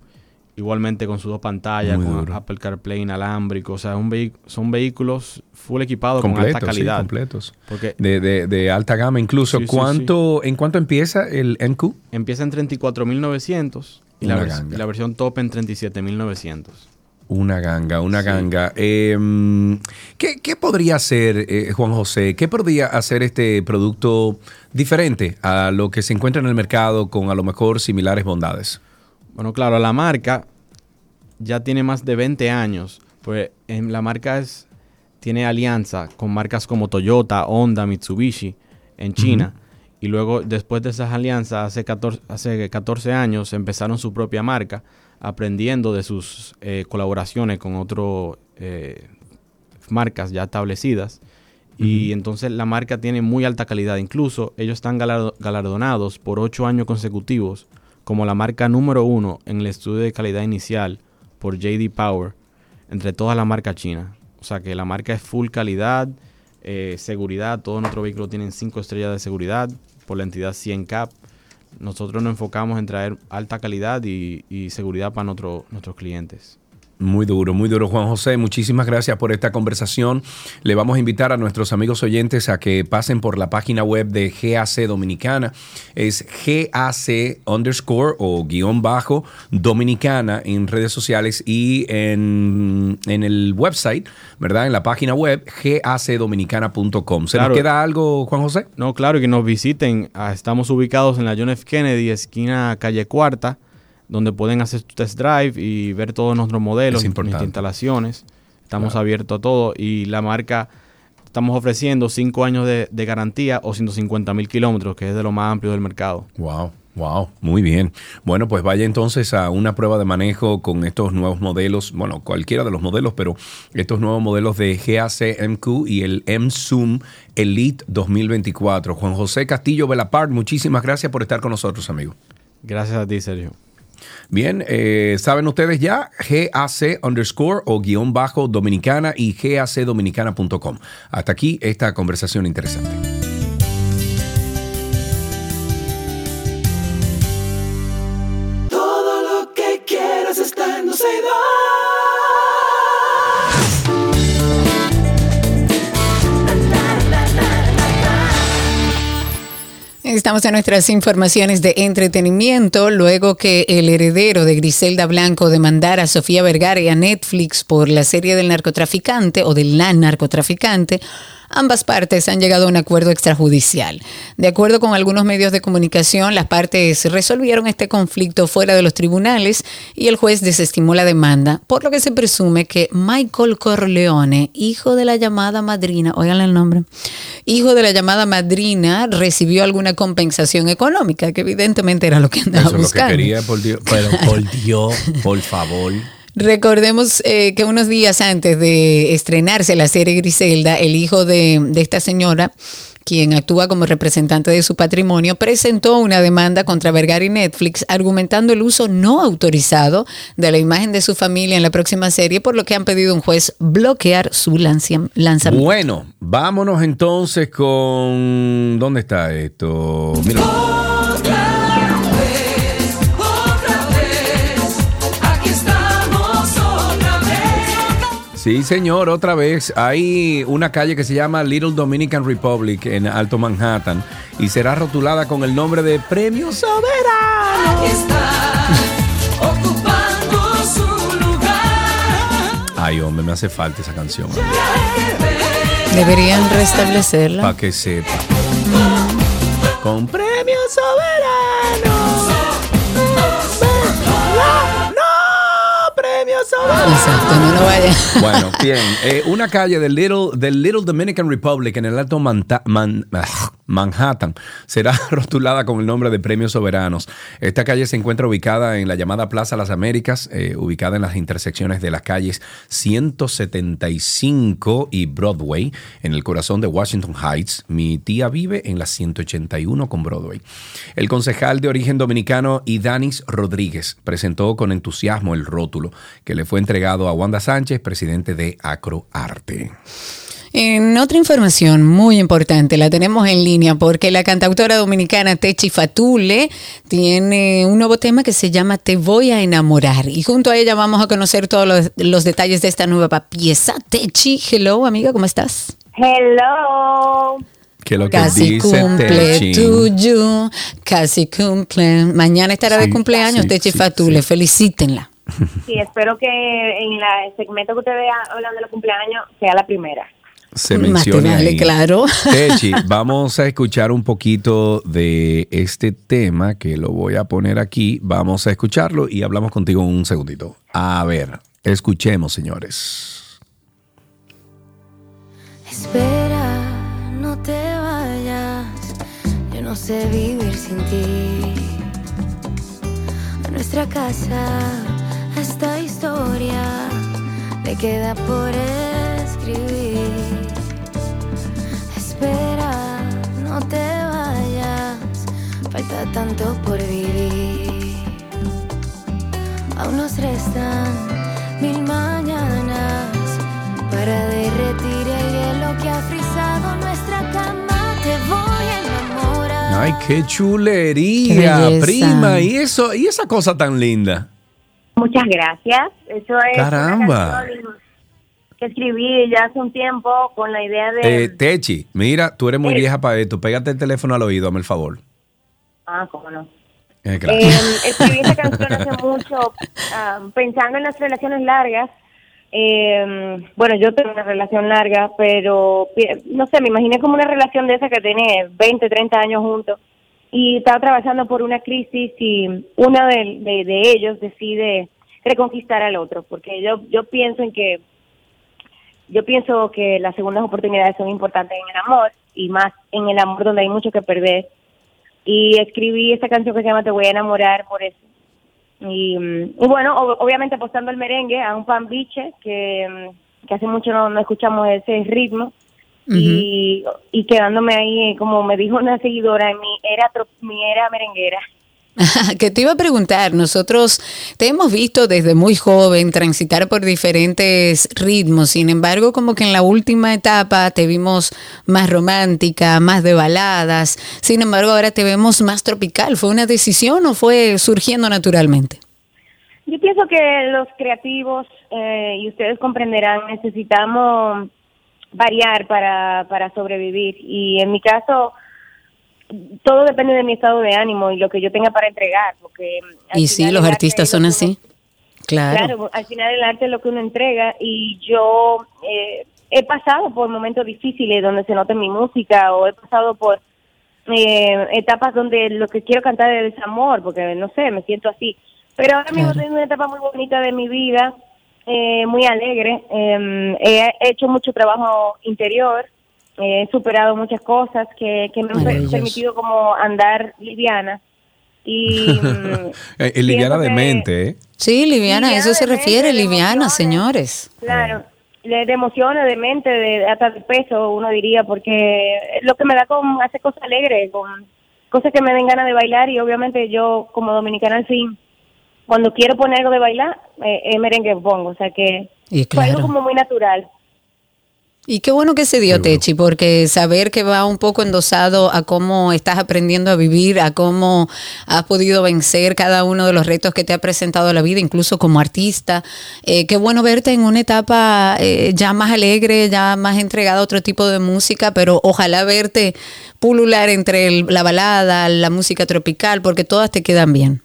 igualmente con sus dos pantallas, Muy con duro. Apple CarPlay inalámbrico, o sea, un son vehículos full equipados con alta sí, calidad. completos. Porque De, de- de alta gama incluso. Sí, sí, ¿Cuánto, ¿En cuánto empieza el MQ? empieza en 34.900 y la, vers- y la versión top en 37.900. Una ganga, una Sí. ganga. Eh, ¿qué, qué podría hacer, eh, Juan José? ¿Qué podría hacer este producto diferente a lo que se encuentra en el mercado con a lo mejor similares bondades? Bueno, claro, la marca ya tiene más de 20 años. Pues en la marca es, tiene alianza con marcas como Toyota, Honda, Mitsubishi en China. Y luego, después de esas alianzas, hace 14, hace 14 años empezaron su propia marca, aprendiendo de sus eh, colaboraciones con otras marcas ya establecidas. Y entonces la marca tiene muy alta calidad. Incluso ellos están galardo- galardonados por ocho años consecutivos como la marca número uno en el estudio de calidad inicial por JD Power entre todas las marcas chinas. O sea que la marca es full calidad, eh, seguridad. Todos nuestros vehículos tienen cinco estrellas de seguridad por la entidad 100 CAP. Nosotros nos enfocamos en traer alta calidad y, seguridad para nuestro- nuestros clientes. Muy duro, muy duro, Juan José. Muchísimas gracias por esta conversación. Le vamos a invitar a nuestros amigos oyentes a que pasen por la página web de GAC Dominicana. Es GAC underscore o guion bajo Dominicana en redes sociales y en, en el website, ¿verdad? En la página web gacdominicana.com. ¿Se Claro. nos queda algo, Juan José? No, claro, que nos visiten. Ah, Estamos ubicados en la John F. Kennedy, esquina calle Cuarta, donde pueden hacer su test drive y ver todos nuestros modelos, nuestras instalaciones. Estamos abiertos a todo y la marca estamos ofreciendo 5 años de, de garantía o 150 mil kilómetros, que es de lo más amplio del mercado. Wow, wow, muy bien. Bueno, pues vaya entonces a una prueba de manejo con estos nuevos modelos, bueno, cualquiera de los modelos, pero estos nuevos modelos de GAC MQ y el M-Zoom Elite 2024. Juan José Castillo Belapart, muchísimas gracias por estar con nosotros, amigo. Gracias a ti, Sergio. Bien, eh, saben ustedes ya, GAC underscore o guion bajo dominicana y gacdominicana.com. Hasta aquí esta conversación interesante. Estamos en nuestras informaciones de entretenimiento. Luego que el heredero de Griselda Blanco demandara a Sofía Vergara y a Netflix por la serie del narcotraficante o de la narcotraficante, ambas partes han llegado a un acuerdo extrajudicial. De acuerdo con algunos medios de comunicación, las partes resolvieron este conflicto fuera de los tribunales y el juez desestimó la demanda, por lo que se presume que Michael Corleone, hijo de la llamada madrina, oigan el nombre, hijo de la llamada madrina, recibió alguna compensación económica, que evidentemente era lo que andaba Eso es lo que buscando. quería, por Dios. Pero [laughs] por Dios, por favor. Recordemos eh, que unos días antes de estrenarse la serie Griselda, el hijo de, de esta señora, quien actúa como representante de su patrimonio, presentó una demanda contra Vergara y Netflix argumentando el uso no autorizado de la imagen de su familia en la próxima serie, por lo que han pedido un juez bloquear su lanzamiento. Bueno, vámonos entonces con. ¿Dónde está esto? Mira. Sí, señor, otra vez. Hay una calle que se llama Little Dominican Republic en Alto Manhattan y será rotulada con el nombre de Premio Soberano. Aquí está, ocupando su lugar. Ay, hombre, me hace falta esa canción. Deberían restablecerla. Para que sepa. Con Premio Soberano. ¡No! ¡Premio Soberano! Exacto, no lo vaya. [laughs] Bueno, bien. eh, una calle del Little, del Little Dominican Republic en el Alto Manta- Man- ah, Manhattan será [laughs] rotulada con el nombre de Premios Soberanos. Esta calle se encuentra ubicada en la llamada Plaza Las Américas, eh, ubicada en las intersecciones de las calles 175 y Broadway, en el corazón de Washington Heights. Mi tía vive en la 181 con Broadway. El concejal de origen dominicano Idanis Rodríguez presentó con entusiasmo el rótulo que le fue entregado a Wanda Sánchez, presidente de Acroarte. En otra información muy importante, la tenemos en línea porque la cantautora dominicana Techi Fatule tiene un nuevo tema que se llama Te voy a enamorar y junto a ella vamos a conocer todos los, los detalles de esta nueva pieza. Techi, hello amiga, ¿cómo estás? Hello. Que lo que Casi dice cumple Techi. tuyo, casi cumple. Mañana estará de cumpleaños sí, Techi sí, Fatule, felicítenla. Sí, espero que en la- el segmento que ustedes hablan de los cumpleaños sea la primera. Se menciona ahí. claro. [laughs] Techi, [laughs] vamos a escuchar un poquito de este tema que lo voy a poner aquí. Vamos a escucharlo y hablamos contigo un segundito. A ver, escuchemos, señores. Espera, no te vayas. Yo no sé vivir sin ti. A nuestra casa, a esta historia le queda por escribir. Espera, no te vayas. Falta tanto por vivir. Aún nos restan mil mañanas para derretir el hielo que ha frizado nuestra cama. Te voy a enamorar. Ay, qué chulería, prima. Y eso, y esa cosa tan linda. Muchas gracias. Eso es Caramba. una canción que escribí ya hace un tiempo con la idea de... Eh, Techi, mira, tú eres muy vieja para esto. Pégate el teléfono al oído, dame el favor. Ah, cómo no. Eh, Eh, escribí esta canción hace [laughs] mucho ah, pensando en las relaciones largas. Eh, bueno, yo tengo una relación larga, pero no sé, me imaginé como una relación de esa que tiene 20, 30 años juntos y estaba trabajando por una crisis y uno de, de- de ellos decide reconquistar al otro, porque yo, yo pienso en que yo pienso que las segundas oportunidades son importantes en el amor y más en el amor donde hay mucho que perder. Y escribí esta canción que se llama Te voy a enamorar por eso. Y, mm, y bueno, obviamente apostando el merengue a un pan biche que, mm, que hace mucho no, no escuchamos ese ritmo y, y quedándome ahí, como me dijo una seguidora, mi era, mi era merenguera. [laughs] que te iba a preguntar, nosotros te hemos visto desde muy joven transitar por diferentes ritmos, sin embargo, como que en la última etapa te vimos más romántica, más de baladas, sin embargo, ahora te vemos más tropical. ¿Fue una decisión o fue surgiendo naturalmente? Yo pienso que los creativos, eh, y ustedes comprenderán, necesitamos variar para, para sobrevivir. Y en mi caso, todo depende de mi estado de ánimo y lo que yo tenga para entregar. Porque Y sí, los artistas son así. Claro. Claro, al final el arte es lo que uno entrega y yo eh, he pasado por momentos difíciles donde se nota mi música o he pasado por eh, etapas donde lo que quiero cantar es desamor, porque no sé, me siento así. Pero ahora mismo estoy en una etapa muy bonita de mi vida, eh, muy alegre. eh, he hecho mucho trabajo interior, he superado muchas cosas que, que me han permitido como andar liviana. Y [laughs] Eh, liviana de mente, ¿eh? Sí, liviana, a eso se mente, refiere, liviana, señores. Claro, de, de emociones, de mente, de hasta de peso, uno diría, porque es lo que me da con hacer cosas alegres, con cosas que me den ganas de bailar y obviamente yo como dominicana al fin, cuando quiero poner algo de bailar, eh, eh, merengue pongo, o sea que Y fue algo como muy natural. Y qué bueno que se dio, Techi, porque saber que va un poco endosado a cómo estás aprendiendo a vivir, a cómo has podido vencer cada uno de los retos que te ha presentado la vida, incluso como artista. Eh, qué bueno verte en una etapa eh, ya más alegre, ya más entregada a otro tipo de música, pero ojalá verte pulular entre el- la balada, la música tropical, porque todas te quedan bien.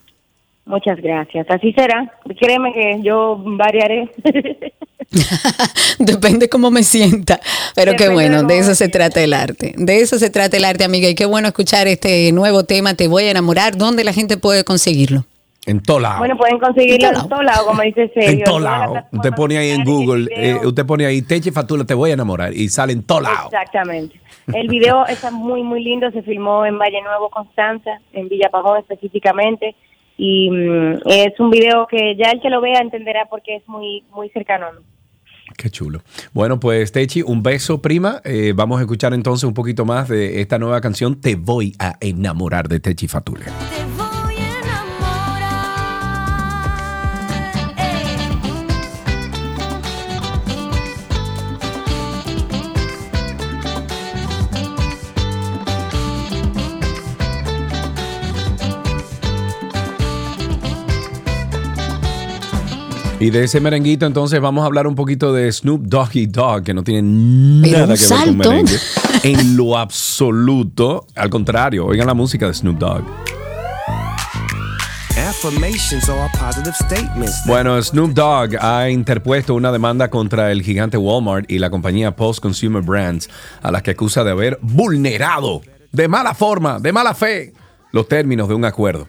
Muchas gracias, así será. Créeme que yo variaré. [laughs] Depende cómo me sienta. Pero qué bueno, de eso se trata el arte. De eso se trata el arte, amiga. Y qué bueno escuchar este nuevo tema, Te voy a enamorar. ¿Dónde la gente puede conseguirlo? En todo lado. bueno, pueden conseguirlo en todo lado, como dice Sergio. en todo lado. Usted pone ahí en Google, eh, usted pone ahí Teche Fatula, te voy a enamorar. Y sale en todo lado. Exactamente. El video está muy, muy lindo. Se filmó en Valle Nuevo, Constanza, en Villa Pajón específicamente. Y mm, es un video que ya el que lo vea entenderá porque es muy, muy cercano. a mí. Qué chulo. Bueno, pues Techi, un beso, prima. Eh, vamos a escuchar entonces un poquito más de esta nueva canción, Te voy a enamorar de Techi Fatule. Y de ese merenguito, entonces vamos a hablar un poquito de Snoop Doggy Dogg, que no tiene nada que ver con merengue. [laughs] En lo absoluto. Al contrario, oigan la música de Snoop Dogg. Affirmations are positive statements. Bueno, Snoop Dogg ha interpuesto una demanda contra el gigante Walmart y la compañía Post Consumer Brands, a las que acusa de haber vulnerado de mala forma, de mala fe, los términos de un acuerdo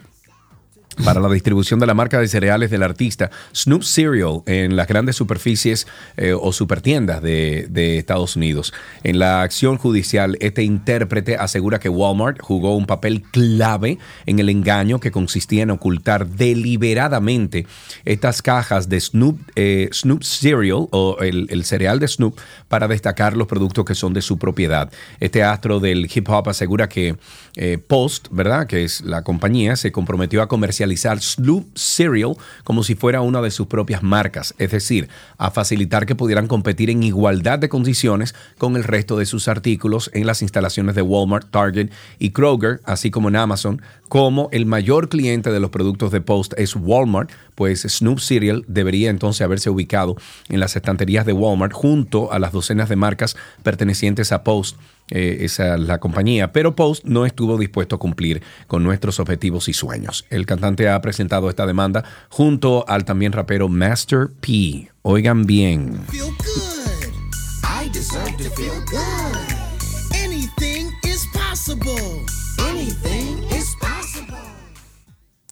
para la distribución de la marca de cereales del artista Snoop Cereal en las grandes superficies eh, o supertiendas de, Estados Unidos. En la acción judicial, este intérprete asegura que Walmart jugó un papel clave en el engaño que consistía en ocultar deliberadamente estas cajas de Snoop, eh, Snoop Cereal o el, el cereal de Snoop para destacar los productos que son de su propiedad. Este astro del hip hop asegura que eh, Post, ¿verdad? Que es la compañía, se comprometió a comercializar Snoop Cereal como si fuera una de sus propias marcas, es decir, a facilitar que pudieran competir en igualdad de condiciones con el resto de sus artículos en las instalaciones de Walmart, Target y Kroger, así como en Amazon. Como el mayor cliente de los productos de Post es Walmart, pues Snoop Cereal debería entonces haberse ubicado en las estanterías de Walmart junto a las docenas de marcas pertenecientes a Post eh, esa es la compañía, pero Post no estuvo dispuesto a cumplir con nuestros objetivos y sueños. El cantante ha presentado esta demanda junto al también rapero Master P. Oigan bien. I deserve to feel good.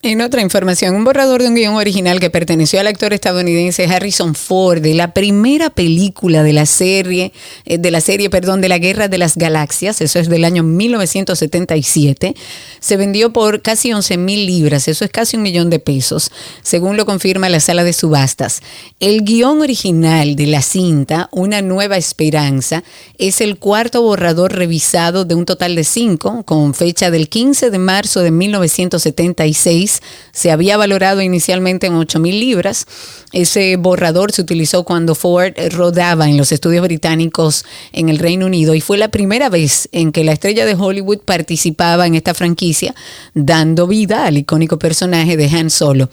En otra información, un borrador de un guion original que perteneció al actor estadounidense Harrison Ford de la primera película de la serie, eh, de la serie, perdón, de la Guerra de las Galaxias, eso es del año 1977, se vendió por casi 11 mil libras, eso es casi un millón de pesos, según lo confirma la sala de subastas. El guion original de la cinta, Una Nueva Esperanza, es el cuarto borrador revisado de un total de cinco, con fecha del 15 de marzo de 1976 se había valorado inicialmente en 8 mil libras. Ese borrador se utilizó cuando Ford rodaba en los estudios británicos en el Reino Unido y fue la primera vez en que la estrella de Hollywood participaba en esta franquicia, dando vida al icónico personaje de Han Solo.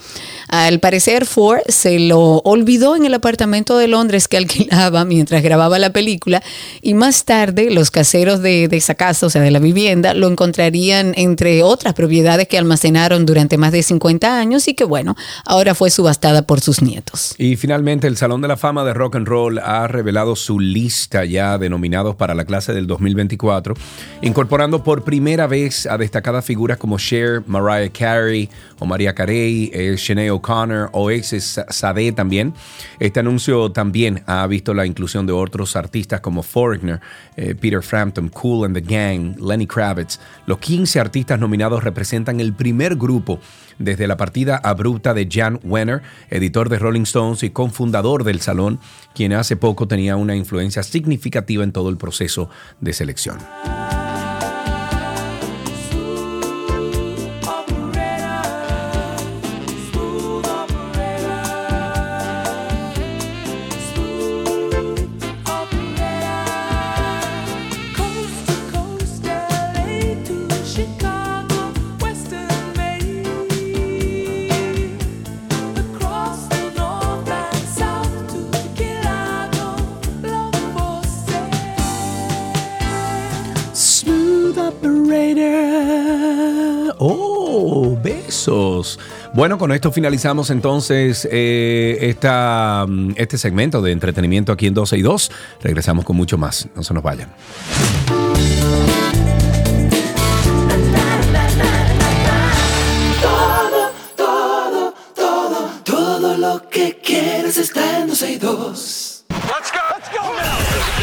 Al parecer, Ford se lo olvidó en el apartamento de Londres que alquilaba [laughs] mientras grababa la película y más tarde los caseros de, de esa casa, o sea, de la vivienda, lo encontrarían entre otras propiedades que almacenaron durante más de 50 años y que bueno, ahora fue subastada por sus nietos. Y finalmente el Salón de la Fama de Rock and Roll ha revelado su lista ya de nominados para la clase del 2024, incorporando por primera vez a destacadas figuras como Cher, Mariah Carey o María Carey, eh, Sinead O'Connor o ex Sade también. Este anuncio también ha visto la inclusión de otros artistas como Foreigner, eh, Peter Frampton, Cool and the Gang, Lenny Kravitz. Los 15 artistas nominados representan el primer grupo desde la partida abrupta de Jan Wenner, editor de Rolling Stones y cofundador del salón, quien hace poco tenía una influencia significativa en todo el proceso de selección. Oh, besos. Bueno, con esto finalizamos entonces eh, esta, mm, este segmento de entretenimiento aquí en 12 y 2. Regresamos con mucho más. No se nos vayan. Todo, todo, todo, todo lo que quieres está en 12 y 2. Let's go. Let's go. There's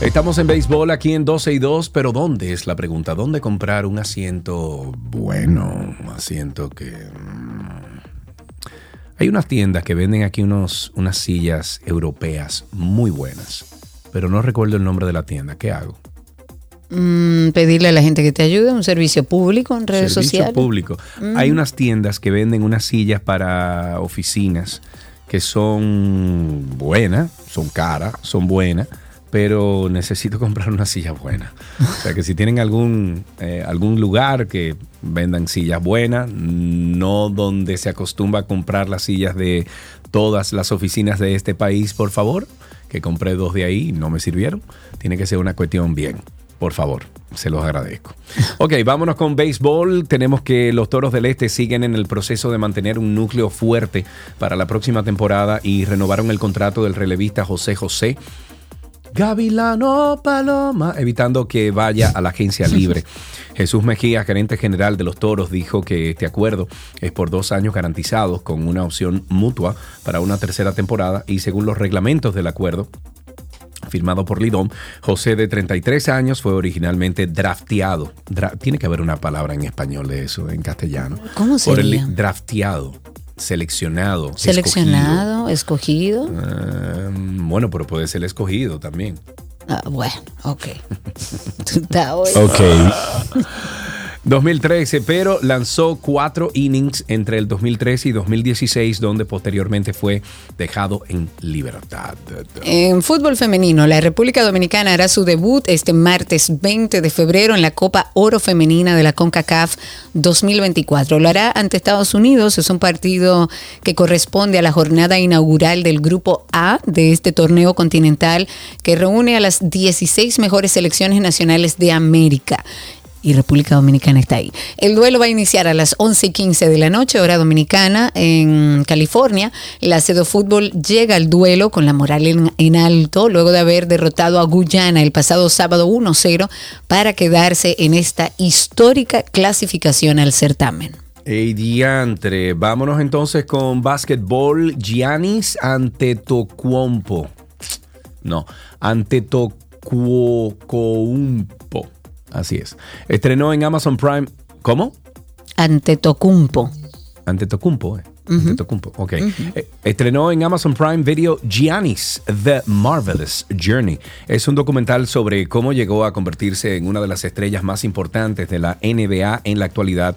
Estamos en béisbol aquí en 12 y 2, pero ¿dónde es la pregunta? ¿Dónde comprar un asiento bueno? Un asiento que... mm, Hay unas tiendas que venden aquí unos, unas sillas europeas muy buenas, pero no recuerdo el nombre de la tienda. ¿Qué hago? Mm, pedirle a la gente que te ayude, un servicio público en redes Servicio sociales. público. Mm. Hay unas tiendas que venden unas sillas para oficinas que son buenas, son caras, son buenas, pero necesito [laughs] comprar una silla buena. O sea que si tienen algún, eh, algún lugar que vendan sillas buenas, no donde se acostumbra a comprar las sillas de todas las oficinas de este país, por favor, que compré dos de ahí y no me sirvieron. Tiene que ser una cuestión bien. Por favor, se los agradezco. [laughs] Ok, vámonos con béisbol. Tenemos que los Toros del Este siguen en el proceso de mantener un núcleo fuerte para la próxima temporada y renovaron el contrato del relevista José José. Gavilano Paloma, evitando que vaya a la agencia libre. [laughs] Jesús Mejía, gerente general de los Toros, dijo que este acuerdo es por dos años garantizados con una opción mutua para una tercera temporada y según los reglamentos del acuerdo, firmado por Lidón, José de 33 años fue originalmente drafteado. Dra- tiene que haber una palabra en español de eso, en castellano. ¿Cómo Por el- sería? drafteado, seleccionado. Seleccionado, escogido. escogido. Ah, bueno, pero puede ser escogido también. Ah, bueno, ok. [laughs] Ok. [laughs] 2013, pero lanzó cuatro innings entre el 2013 y 2016, donde posteriormente fue dejado en libertad. En fútbol femenino, la República Dominicana hará su debut este martes 20 de febrero en la Copa Oro Femenina de la CONCACAF 2024. Lo hará ante Estados Unidos. Es un partido que corresponde a la jornada inaugural del Grupo A de este torneo continental que reúne a las 16 mejores selecciones nacionales de América y República Dominicana está ahí. El duelo va a iniciar a las 11 y 15 de la noche, hora dominicana, en California. La Cedo Fútbol llega al duelo con la moral en, en alto, luego de haber derrotado a Guyana el pasado sábado 1-0 para quedarse en esta histórica clasificación al certamen. Ey, diantre. Vámonos entonces con básquetbol. Giannis ante Tocuompo. No, ante Tocuompo. Así es. Estrenó en Amazon Prime. ¿Cómo? Ante Tocumpo. Ante Tocumpo, eh. Ante Tocumpo, ok. Eh, Estrenó en Amazon Prime Video Giannis, The Marvelous Journey. Es un documental sobre cómo llegó a convertirse en una de las estrellas más importantes de la NBA en la actualidad.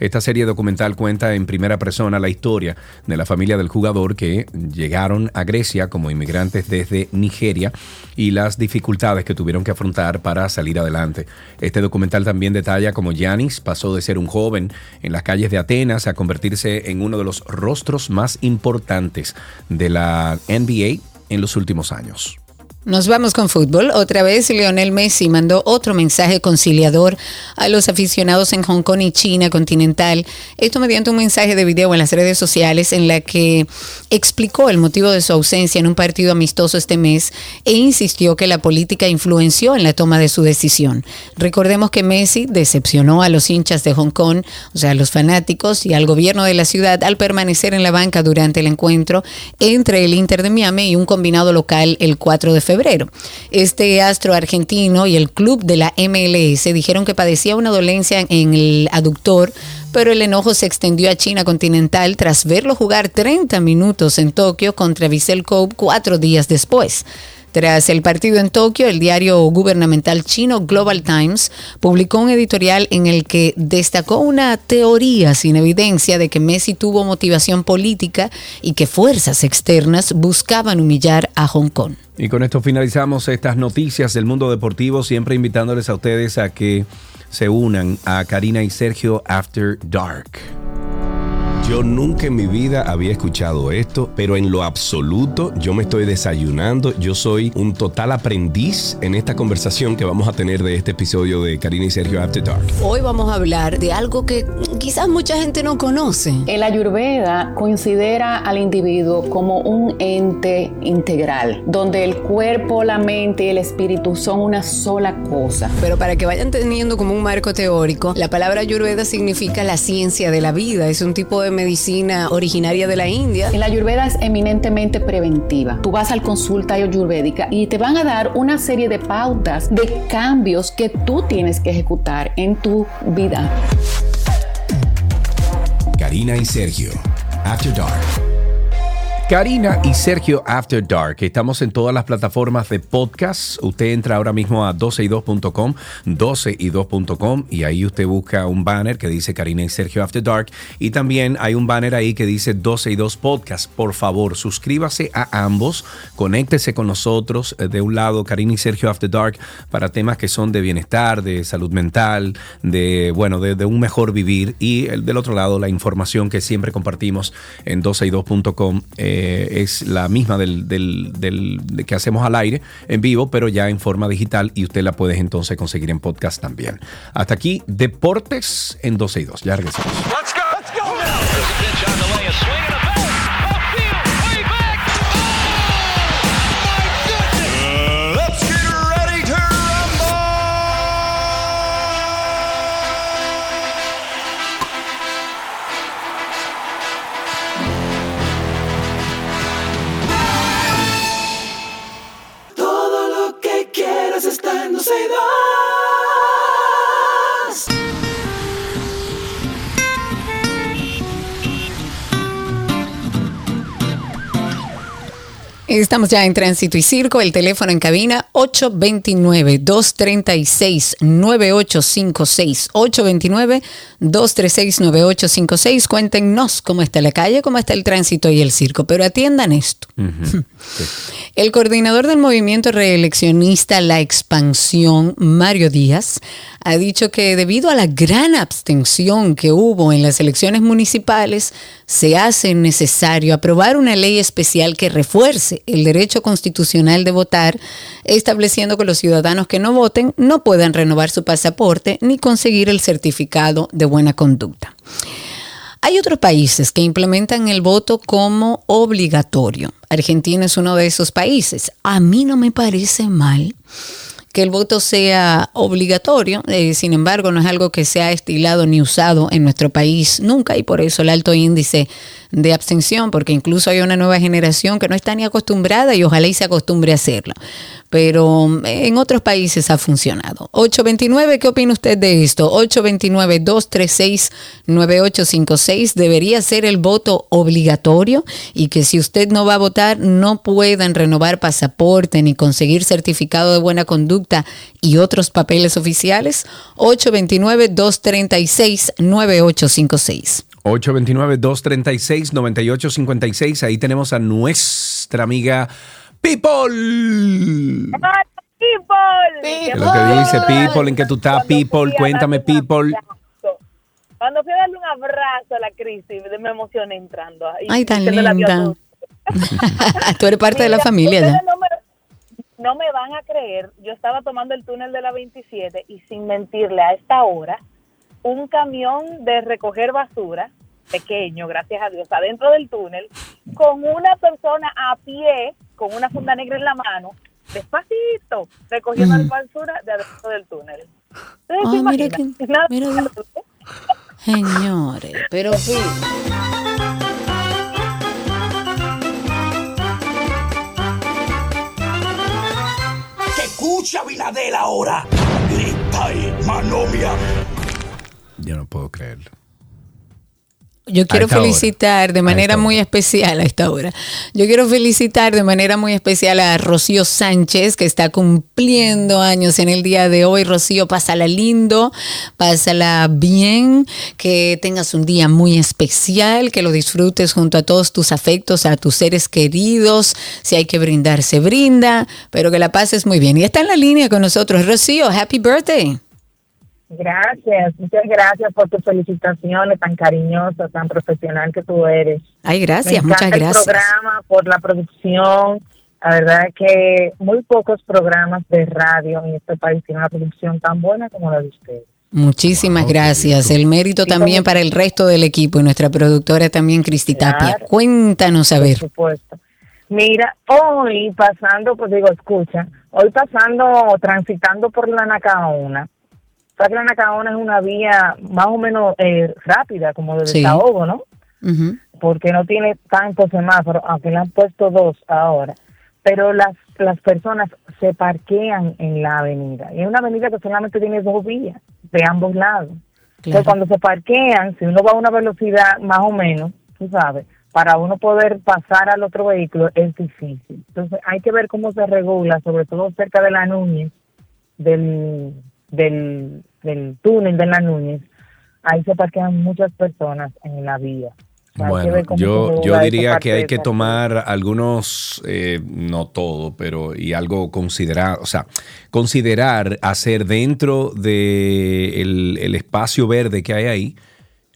Esta serie documental cuenta en primera persona la historia de la familia del jugador que llegaron a Grecia como inmigrantes desde Nigeria y las dificultades que tuvieron que afrontar para salir adelante. Este documental también detalla cómo Giannis pasó de ser un joven en las calles de Atenas a convertirse en uno de los rostros más importantes de la NBA en los últimos años. Nos vamos con fútbol. Otra vez Lionel Messi mandó otro mensaje conciliador a los aficionados en Hong Kong y China continental. Esto mediante un mensaje de video en las redes sociales en la que explicó el motivo de su ausencia en un partido amistoso este mes e insistió que la política influenció en la toma de su decisión. Recordemos que Messi decepcionó a los hinchas de Hong Kong, o sea, a los fanáticos y al gobierno de la ciudad al permanecer en la banca durante el encuentro entre el Inter de Miami y un combinado local el 4 de febrero. Este astro argentino y el club de la MLS dijeron que padecía una dolencia en el aductor, pero el enojo se extendió a China continental tras verlo jugar 30 minutos en Tokio contra Vissel Kobe cuatro días después. Tras el partido en Tokio, el diario gubernamental chino Global Times publicó un editorial en el que destacó una teoría sin evidencia de que Messi tuvo motivación política y que fuerzas externas buscaban humillar a Hong Kong. Y con esto finalizamos estas noticias del mundo deportivo, siempre invitándoles a ustedes a que se unan a Karina y Sergio After Dark. Yo nunca en mi vida había escuchado esto, pero en lo absoluto yo me estoy desayunando. Yo soy un total aprendiz en esta conversación que vamos a tener de este episodio de Karina y Sergio After Dark. Hoy vamos a hablar de algo que quizás mucha gente no conoce. El Ayurveda considera al individuo como un ente integral, donde el cuerpo, la mente y el espíritu son una sola cosa. Pero para que vayan teniendo como un marco teórico, la palabra Ayurveda significa la ciencia de la vida. Es un tipo de medicina originaria de la India. La Ayurveda es eminentemente preventiva. Tú vas al consulta ayurvédica y te van a dar una serie de pautas de cambios que tú tienes que ejecutar en tu vida. Karina y Sergio. After Dark. Karina y Sergio After Dark. Estamos en todas las plataformas de podcast. Usted entra ahora mismo a 12y2.com, 12y2.com y ahí usted busca un banner que dice Karina y Sergio After Dark y también hay un banner ahí que dice 12y2 Podcast. Por favor, suscríbase a ambos, conéctese con nosotros. Eh, De un lado, Karina y Sergio After Dark para temas que son de bienestar, de salud mental, de bueno, de, de un mejor vivir y el del otro lado la información que siempre compartimos en 12y2.com. Eh, es la misma del, del- del- de que hacemos al aire en vivo, pero ya en forma digital y usted la puede entonces conseguir en podcast también. Hasta aquí, Deportes en 12 y 2. Ya regresamos. Estamos ya en Tránsito y Circo, el teléfono en cabina 829-236-9856. 829-236-9856. Cuéntenos cómo está la calle, cómo está el tránsito y el circo, pero atiendan esto. [laughs] El coordinador del movimiento reeleccionista La Expansión, Mario Díaz, ha dicho que debido a la gran abstención que hubo en las elecciones municipales, se hace necesario aprobar una ley especial que refuerce el derecho constitucional de votar, estableciendo que los ciudadanos que no voten no puedan renovar su pasaporte ni conseguir el certificado de buena conducta. Hay otros países que implementan el voto como obligatorio. Argentina es uno de esos países. A mí no me parece mal que el voto sea obligatorio, eh, sin embargo no es algo que sea estilado ni usado en nuestro país nunca y por eso el alto índice de abstención, porque incluso hay una nueva generación que no está ni acostumbrada y ojalá y se acostumbre a hacerlo. Pero eh, en otros países ha funcionado. 829, ¿qué opina usted de esto? 829-236-9856. ¿Debería ser el voto obligatorio? Y que si usted no va a votar, no puedan renovar pasaporte ni conseguir certificado de buena conducta y otros papeles oficiales. 829-236-9856. 829-236-9856. Ahí tenemos a nuestra amiga People. People. Lo que dice People, en que tú estás, People, cuéntame People. Cuando fui a darle un abrazo a la crisis, me emocioné entrando. ahí, Ay, tan linda. [laughs] Tú eres parte de la familia ya. No me, no me van a creer, yo estaba tomando el túnel de la 27 y sin mentirle a esta hora, un camión de recoger basura, pequeño, gracias a Dios, adentro del túnel, con una persona a pie, con una funda negra en la mano, despacito, recogiendo Mm. la basura de adentro del túnel. ¿Ustedes se Ay, mira que- mira. Señores, pero sí. Que escucha Viladel ahora. Grita y manomia. Yo no puedo creerlo. Yo quiero hora. felicitar de manera muy especial a esta hora. Yo quiero felicitar de manera muy especial a Rocío Sánchez, que está cumpliendo años en el día de hoy. Rocío, pásala lindo, pásala bien, que tengas un día muy especial, que lo disfrutes junto a todos tus afectos, a tus seres queridos. Si hay que brindar, se brinda, pero que la pases muy bien. Y está en la línea con nosotros. Rocío, happy birthday. Gracias, muchas gracias por tus felicitaciones tan cariñosas, tan profesional que tú eres. Ay, gracias, Me muchas gracias. El programa, por la producción. La verdad es que muy pocos programas de radio en este país tienen una producción tan buena como la de ustedes. Muchísimas gracias. El mérito también para el resto del equipo y nuestra productora también, Cristi Tapia. Claro. Cuéntanos a ver. Por supuesto. Mira, hoy pasando, pues digo, escucha, hoy pasando, transitando por la Nacaona, la Nacaona es una vía más o menos eh, rápida, como de Sí. desahogo, ¿no? Porque no tiene tantos semáforos, aunque le han puesto dos ahora. Pero las, las personas se parquean en la avenida. Y es una avenida que solamente tiene dos vías de ambos lados. Entonces, cuando se parquean, si uno va a una velocidad más o menos, tú sabes, para uno poder pasar al otro vehículo es difícil. Entonces, hay que ver cómo se regula, sobre todo cerca de la Núñez, del, del, del túnel de la Núñez. Ahí se parquean muchas personas en la vía. Bueno, yo, yo diría que hay que tomar algunos, eh, no todo, pero y algo considerar, o sea, considerar hacer dentro de el, el espacio verde que hay ahí,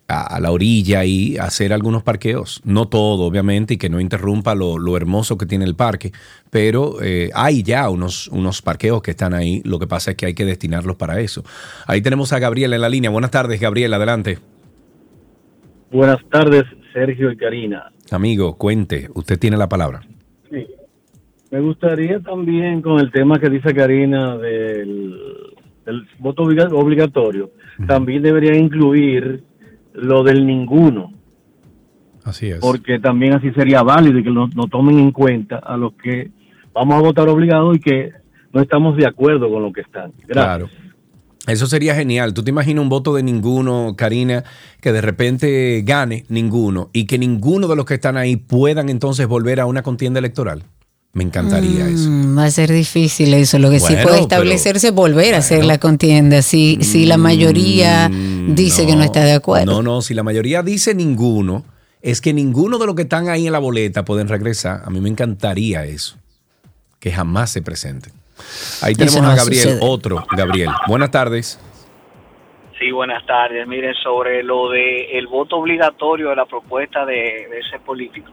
a, a la orilla y hacer algunos parqueos. No todo, obviamente, y que no interrumpa lo, lo hermoso que tiene el parque, pero eh, hay ya unos, unos parqueos que están ahí. Lo que pasa es que hay que destinarlos para eso. Ahí tenemos a Gabriela en la línea. Buenas tardes, Gabriela, adelante. Buenas tardes, Sergio y Karina. Amigo, cuente, usted tiene la palabra. Sí. Me gustaría también con el tema que dice Karina del, del voto obliga- obligatorio, también debería incluir lo del ninguno, Así es. porque también así sería válido y que no, no tomen en cuenta a los que vamos a votar obligado y que no estamos de acuerdo con lo que están. Gracias. Claro. Eso sería genial. ¿Tú te imaginas un voto de ninguno, Karina, que de repente gane ninguno y que ninguno de los que están ahí puedan entonces volver a una contienda electoral? Me encantaría eso. Mm, va a ser difícil eso. Lo que sí puede establecerse es volver a hacer la contienda. Si, si la mayoría dice que no está de acuerdo. Mm, No, no, si la mayoría dice ninguno, es que ninguno de los que están ahí en la boleta pueden regresar. A mí me encantaría eso. Que jamás se presenten. Ahí tenemos no a Gabriel, otro Gabriel. Buenas tardes. Sí, buenas tardes. Miren, sobre lo de el voto obligatorio de la propuesta de, de ese político,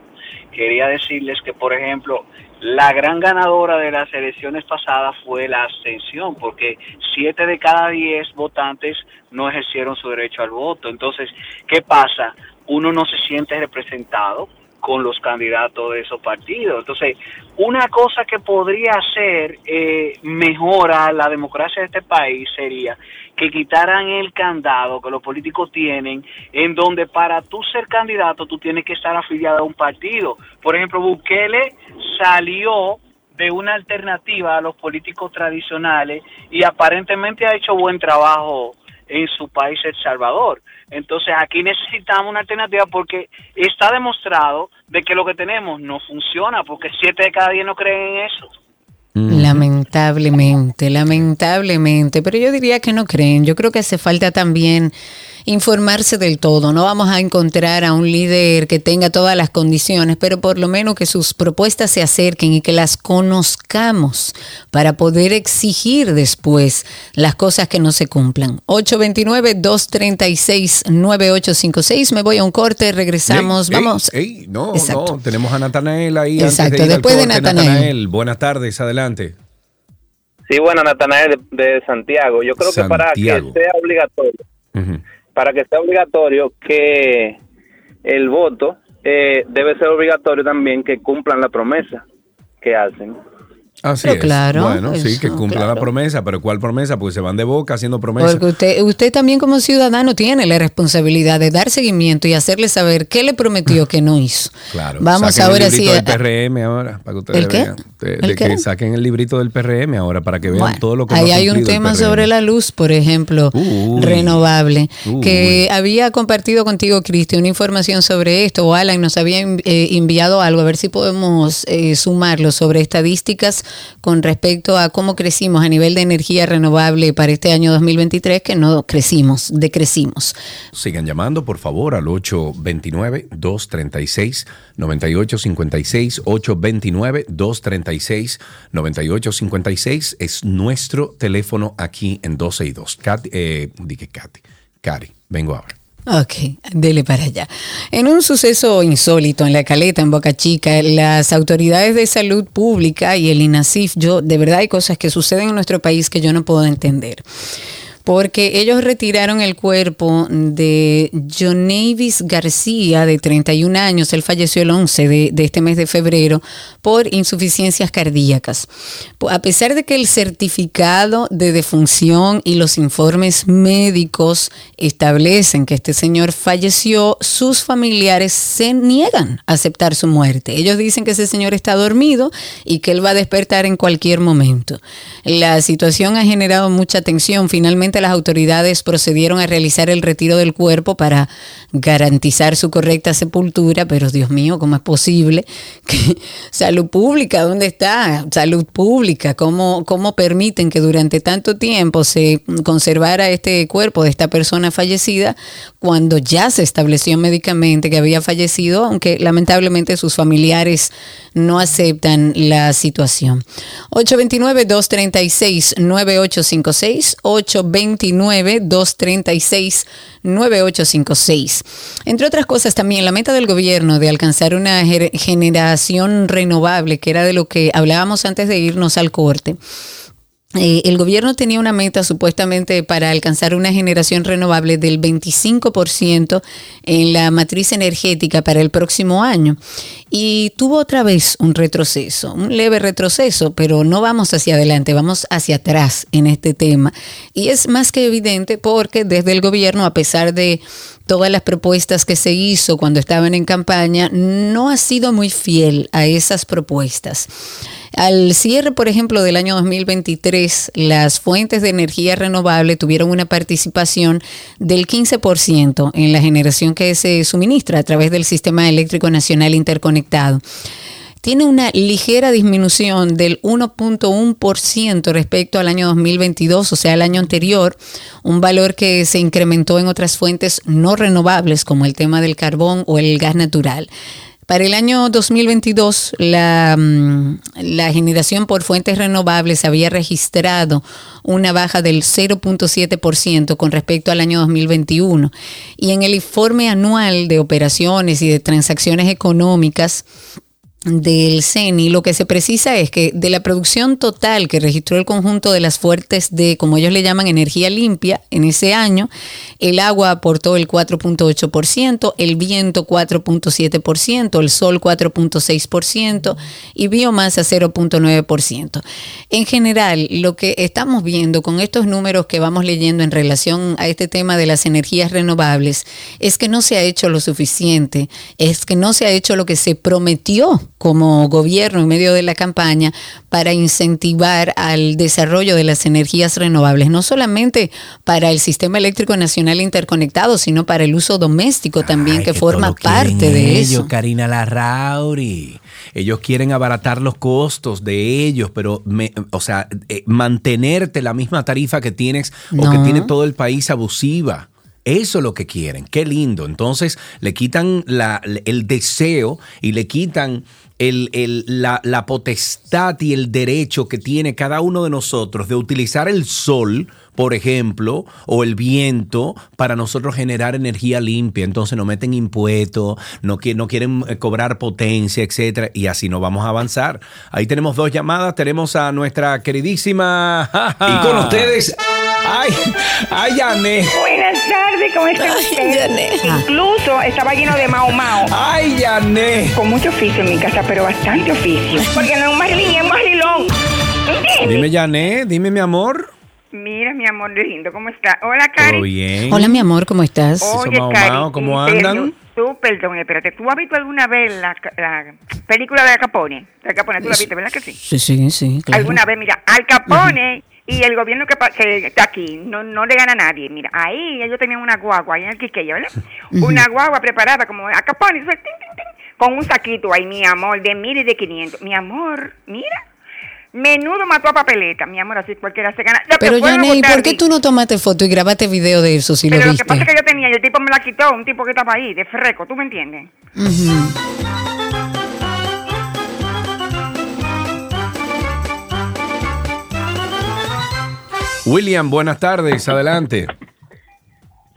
quería decirles que, por ejemplo, la gran ganadora de las elecciones pasadas fue la abstención, porque siete de cada diez votantes no ejercieron su derecho al voto. Entonces, ¿qué pasa? Uno no se siente representado con los candidatos de esos partidos. Entonces, una cosa que podría hacer eh, mejora la democracia de este país sería que quitaran el candado que los políticos tienen, en donde para tú ser candidato tú tienes que estar afiliado a un partido. Por ejemplo, Bukele salió de una alternativa a los políticos tradicionales y aparentemente ha hecho buen trabajo en su país, El Salvador. Entonces aquí necesitamos una alternativa porque está demostrado de que lo que tenemos no funciona, porque siete de cada diez no creen en eso. Lamentablemente, lamentablemente, pero yo diría que no creen. Yo creo que hace falta también informarse del todo. No vamos a encontrar a un líder que tenga todas las condiciones, pero por lo menos que sus propuestas se acerquen y que las conozcamos para poder exigir después las cosas que no se cumplan. 829-236-9856. Me voy a un corte, regresamos. Ey, Vamos. ey, no, Exacto. no, tenemos a Natanael ahí. Exacto, antes de ir al después de corte. Natanael. buenas tardes, adelante. Sí, bueno, Natanael de, de Santiago. Yo creo que para que sea obligatorio, para que sea obligatorio que el voto eh, debe ser obligatorio también que cumplan la promesa que hacen. Así Pero es. claro, Bueno, sí, que cumpla la promesa, pero ¿cuál promesa? Porque se van de boca haciendo promesas. Porque usted, usted también como ciudadano tiene la responsabilidad de dar seguimiento y hacerle saber qué le prometió que no hizo. Claro. Vamos ahora el librito del PRM ahora, para que ustedes ¿El qué? vean. De, ¿El de qué? que saquen el librito del PRM ahora para que vean Bueno, todo lo que Ahí ha hay un tema sobre la luz, por ejemplo, renovable, Uy. que había compartido contigo, Cristi, una información sobre esto, o Alan nos había eh, enviado algo, a ver si podemos eh, sumarlo sobre estadísticas con respecto a cómo crecimos a nivel de energía renovable para este año 2023, que no crecimos, decrecimos. Sigan llamando, por favor, al 829-236-9856. 829-236-9856 es nuestro teléfono aquí en 12 y 2. Katy, eh, dije Katy. Cari, vengo ahora. Ok, dele para allá. En un suceso insólito en la caleta, en Boca Chica, las autoridades de salud pública y el INASIF, yo, de verdad hay cosas que suceden en nuestro país que yo no puedo entender. Porque ellos retiraron el cuerpo de Jonavis García, de 31 años. Él falleció el 11 de, de este mes de febrero por insuficiencias cardíacas. A pesar de que el certificado de defunción y los informes médicos establecen que este señor falleció, sus familiares se niegan a aceptar su muerte. Ellos dicen que ese señor está dormido y que él va a despertar en cualquier momento. La situación ha generado mucha tensión. Finalmente las autoridades procedieron a realizar el retiro del cuerpo para garantizar su correcta sepultura, pero Dios mío, ¿cómo es posible? que [laughs] Salud pública, ¿dónde está? Salud pública, ¿cómo, cómo permiten que durante tanto tiempo se conservara este cuerpo de esta persona fallecida cuando ya se estableció médicamente que había fallecido, aunque lamentablemente sus familiares no aceptan la situación. 829-236-9856, 829-236-9856. Entre otras cosas también la meta del gobierno de alcanzar una generación renovable, que era de lo que hablábamos antes de irnos al corte. Eh, el gobierno tenía una meta supuestamente para alcanzar una generación renovable del 25% en la matriz energética para el próximo año y tuvo otra vez un retroceso, un leve retroceso, pero no vamos hacia adelante, vamos hacia atrás en este tema. Y es más que evidente porque desde el gobierno, a pesar de todas las propuestas que se hizo cuando estaban en campaña, no ha sido muy fiel a esas propuestas. Al cierre, por ejemplo, del año 2023, las fuentes de energía renovable tuvieron una participación del 15% en la generación que se suministra a través del Sistema Eléctrico Nacional Interconectado. Tiene una ligera disminución del 1.1% respecto al año 2022, o sea, el año anterior, un valor que se incrementó en otras fuentes no renovables como el tema del carbón o el gas natural. Para el año 2022, la, mm, la generación por fuentes renovables había registrado una baja del 0.7% con respecto al año 2021. Y en el informe anual de operaciones y de transacciones económicas, del CENI, lo que se precisa es que de la producción total que registró el conjunto de las fuertes de, como ellos le llaman, energía limpia en ese año, el agua aportó el 4.8%, el viento 4.7%, el sol 4.6% y biomasa 0.9%. En general, lo que estamos viendo con estos números que vamos leyendo en relación a este tema de las energías renovables es que no se ha hecho lo suficiente, es que no se ha hecho lo que se prometió como gobierno en medio de la campaña para incentivar al desarrollo de las energías renovables, no solamente para el sistema eléctrico nacional interconectado, sino para el uso doméstico también, que forma parte de ellos, eso. Karina Larrauri. Ellos quieren abaratar los costos de ellos, pero, me- o sea, eh, mantenerte la misma tarifa que tienes o que tiene todo el país abusiva. Eso es lo que quieren. Qué lindo. Entonces le quitan la- el deseo y le quitan el- el- la, la potestad y el derecho que tiene cada uno de nosotros de utilizar el sol, por ejemplo, o el viento para nosotros generar energía limpia. Entonces nos meten impuestos, no, no quieren eh, cobrar potencia, etcétera, y así no vamos a avanzar. Ahí tenemos dos llamadas. Tenemos a nuestra queridísima. [laughs] Y con [laughs] ustedes, ¡Ay! ¡Ay, Yané! Buenas tardes, ¿cómo está usted? Incluso estaba lleno de mao mao. ¡Ay, Yané! Con mucho oficio en mi casa, pero bastante oficio. Porque no es un Marilyn, es un Marilón. ¿Entiendes? Dime, Yané, dime, mi amor. Mira, mi amor lindo, ¿cómo está? Hola, Cari. ¿Todo bien? Hola, mi amor, ¿cómo estás? Oye, Mao Cari, Mao, ¿cómo en serio, andan? Tú, perdón, espérate. ¿Tú has visto alguna vez la, la película de Al Capone? De Al Capone, ¿tú la viste, verdad que sí? Sí, sí, sí. claro. Alguna vez, mira, Al Capone y el gobierno que, está aquí no, no le gana a nadie. Mira, ahí ellos tenían una guagua ahí en el Quiqueya, ¿verdad? [laughs] Una guagua preparada como Capone, tin, con un saquito ahí, mi amor, de mil y de quinientos. Mi amor, mira. Menudo mató a papeleta, mi amor, así cualquiera se gana. Lo Pero, votar ¿por qué tú no tomaste foto y grabaste video de eso si Pero lo lo viste? que pasa es que yo tenía y el tipo me la quitó, un tipo que estaba ahí, de freco, ¿tú me entiendes? Ujú. William, buenas tardes, adelante.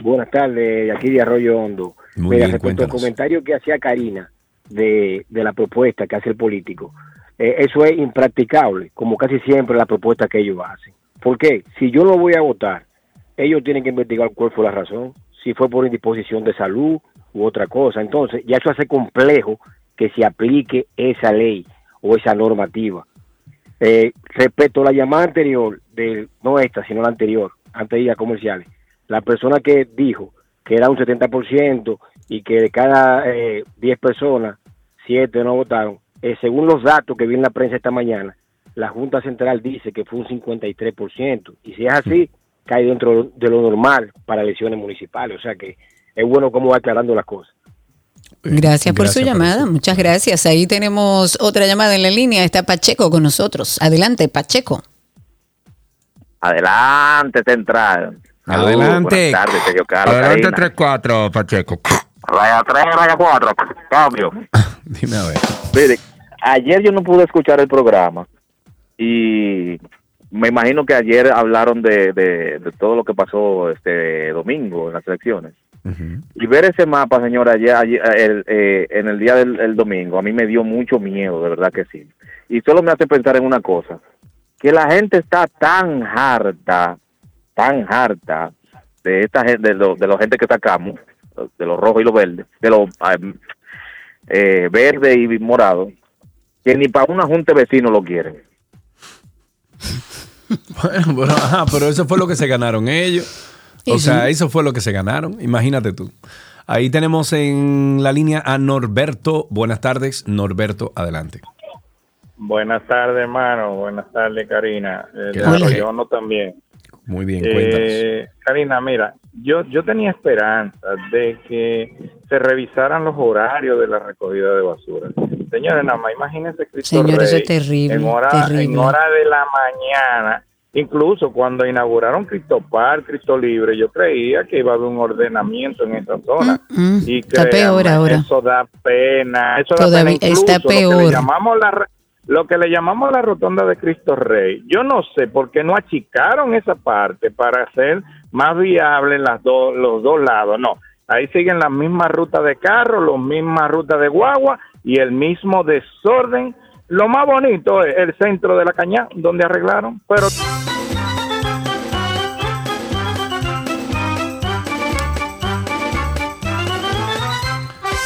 Buenas tardes, aquí de Arroyo Hondo. Muy Mira, bien, respecto al comentario que hacía Karina de, de la propuesta que hace el político, eh, eso es impracticable, como casi siempre la propuesta que ellos hacen. ¿Por qué? Si yo no voy a votar, ellos tienen que investigar cuál fue la razón, si fue por indisposición de salud u otra cosa. Entonces, ya eso hace complejo que se aplique esa ley o esa normativa. Eh, respecto a la llamada anterior, de, no esta, sino la anterior, antes de ir a comerciales, la persona que dijo que era un 70% y que de cada eh, 10 personas, 7 no votaron, eh, según los datos que vi en la prensa esta mañana, la Junta Central dice que fue un 53%. Y si es así, cae dentro de lo normal para elecciones municipales. O sea que es bueno cómo va aclarando las cosas. Gracias por su por llamada, muchas gracias. Ahí tenemos otra llamada en la línea, está Pacheco con nosotros. Adelante, Pacheco. Adelante, Central. Adelante. Buenas tardes, Sergio Carlos. Adelante, Karina. 3-4, Pacheco. Raya 3, raya 4. Cambio. [laughs] Dime a ver. Mire, ayer yo no pude escuchar el programa y me imagino que ayer hablaron de, de, de todo lo que pasó este domingo en las elecciones. Y ver ese mapa, señora, ayer, ayer, el, eh, en el día del el domingo, a mí me dio mucho miedo, de verdad que sí. Y solo me hace pensar en una cosa, que la gente está tan harta, tan harta de esta gente, de, lo- de la gente que sacamos, de los rojos y los verdes, de los eh, eh, verde y morado, que ni para una junta de vecinos lo quieren. [laughs] Bueno, pero, ajá, pero eso fue lo que se ganaron ellos. O sea, sí. eso fue lo que se ganaron. Imagínate tú. Ahí tenemos en la línea a Norberto. Buenas tardes, Norberto, adelante. Buenas tardes, hermano. Buenas tardes, Karina. Eh, ¿Qué de tal? Arroyono también. Muy bien, cuéntanos. Eh, Karina, mira, yo, yo tenía esperanza de que se revisaran los horarios de la recogida de basura. Señores, nada más imagínense Cristo Señor, eso Rey es terrible, En hora, terrible. en hora de la mañana, incluso cuando inauguraron Cristo Par, Cristo Libre, yo creía que iba a haber un ordenamiento en esa zona. Mm, y está peor ahora. Eso da pena. Eso da Todavía pena incluso está Lo que peor. le llamamos la lo que le llamamos la rotonda de Cristo Rey. Yo no sé por qué no achicaron esa parte para hacer más viable las dos, los dos lados. No, ahí siguen las mismas rutas de carro, las mismas rutas de guagua y el mismo desorden. Lo más bonito es el centro de la caña, donde arreglaron, pero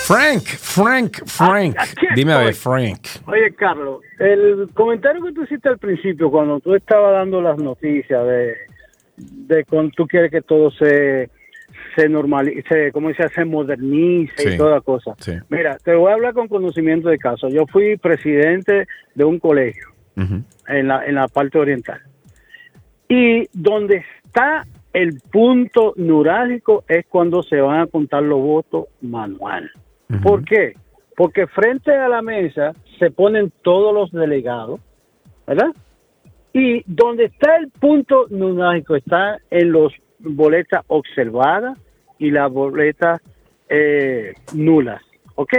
Frank, Frank, Frank. aquí Dime a ver. Frank. Oye, Carlos, el comentario que tú hiciste al principio, cuando tú estabas dando las noticias de, de cuando tú quieres que todo se, se normalice, ¿cómo dice? Se modernice Sí. y toda cosa. Sí. Mira, te voy a hablar con conocimiento de caso. Yo fui presidente de un colegio en la, en la parte oriental. Y donde está el punto neurálgico es cuando se van a contar los votos manual. ¿Por qué? Porque frente a la mesa se ponen todos los delegados, ¿verdad? Y donde está el punto neurálgico está en los boletas observadas y las boletas eh, nulas, ¿ok?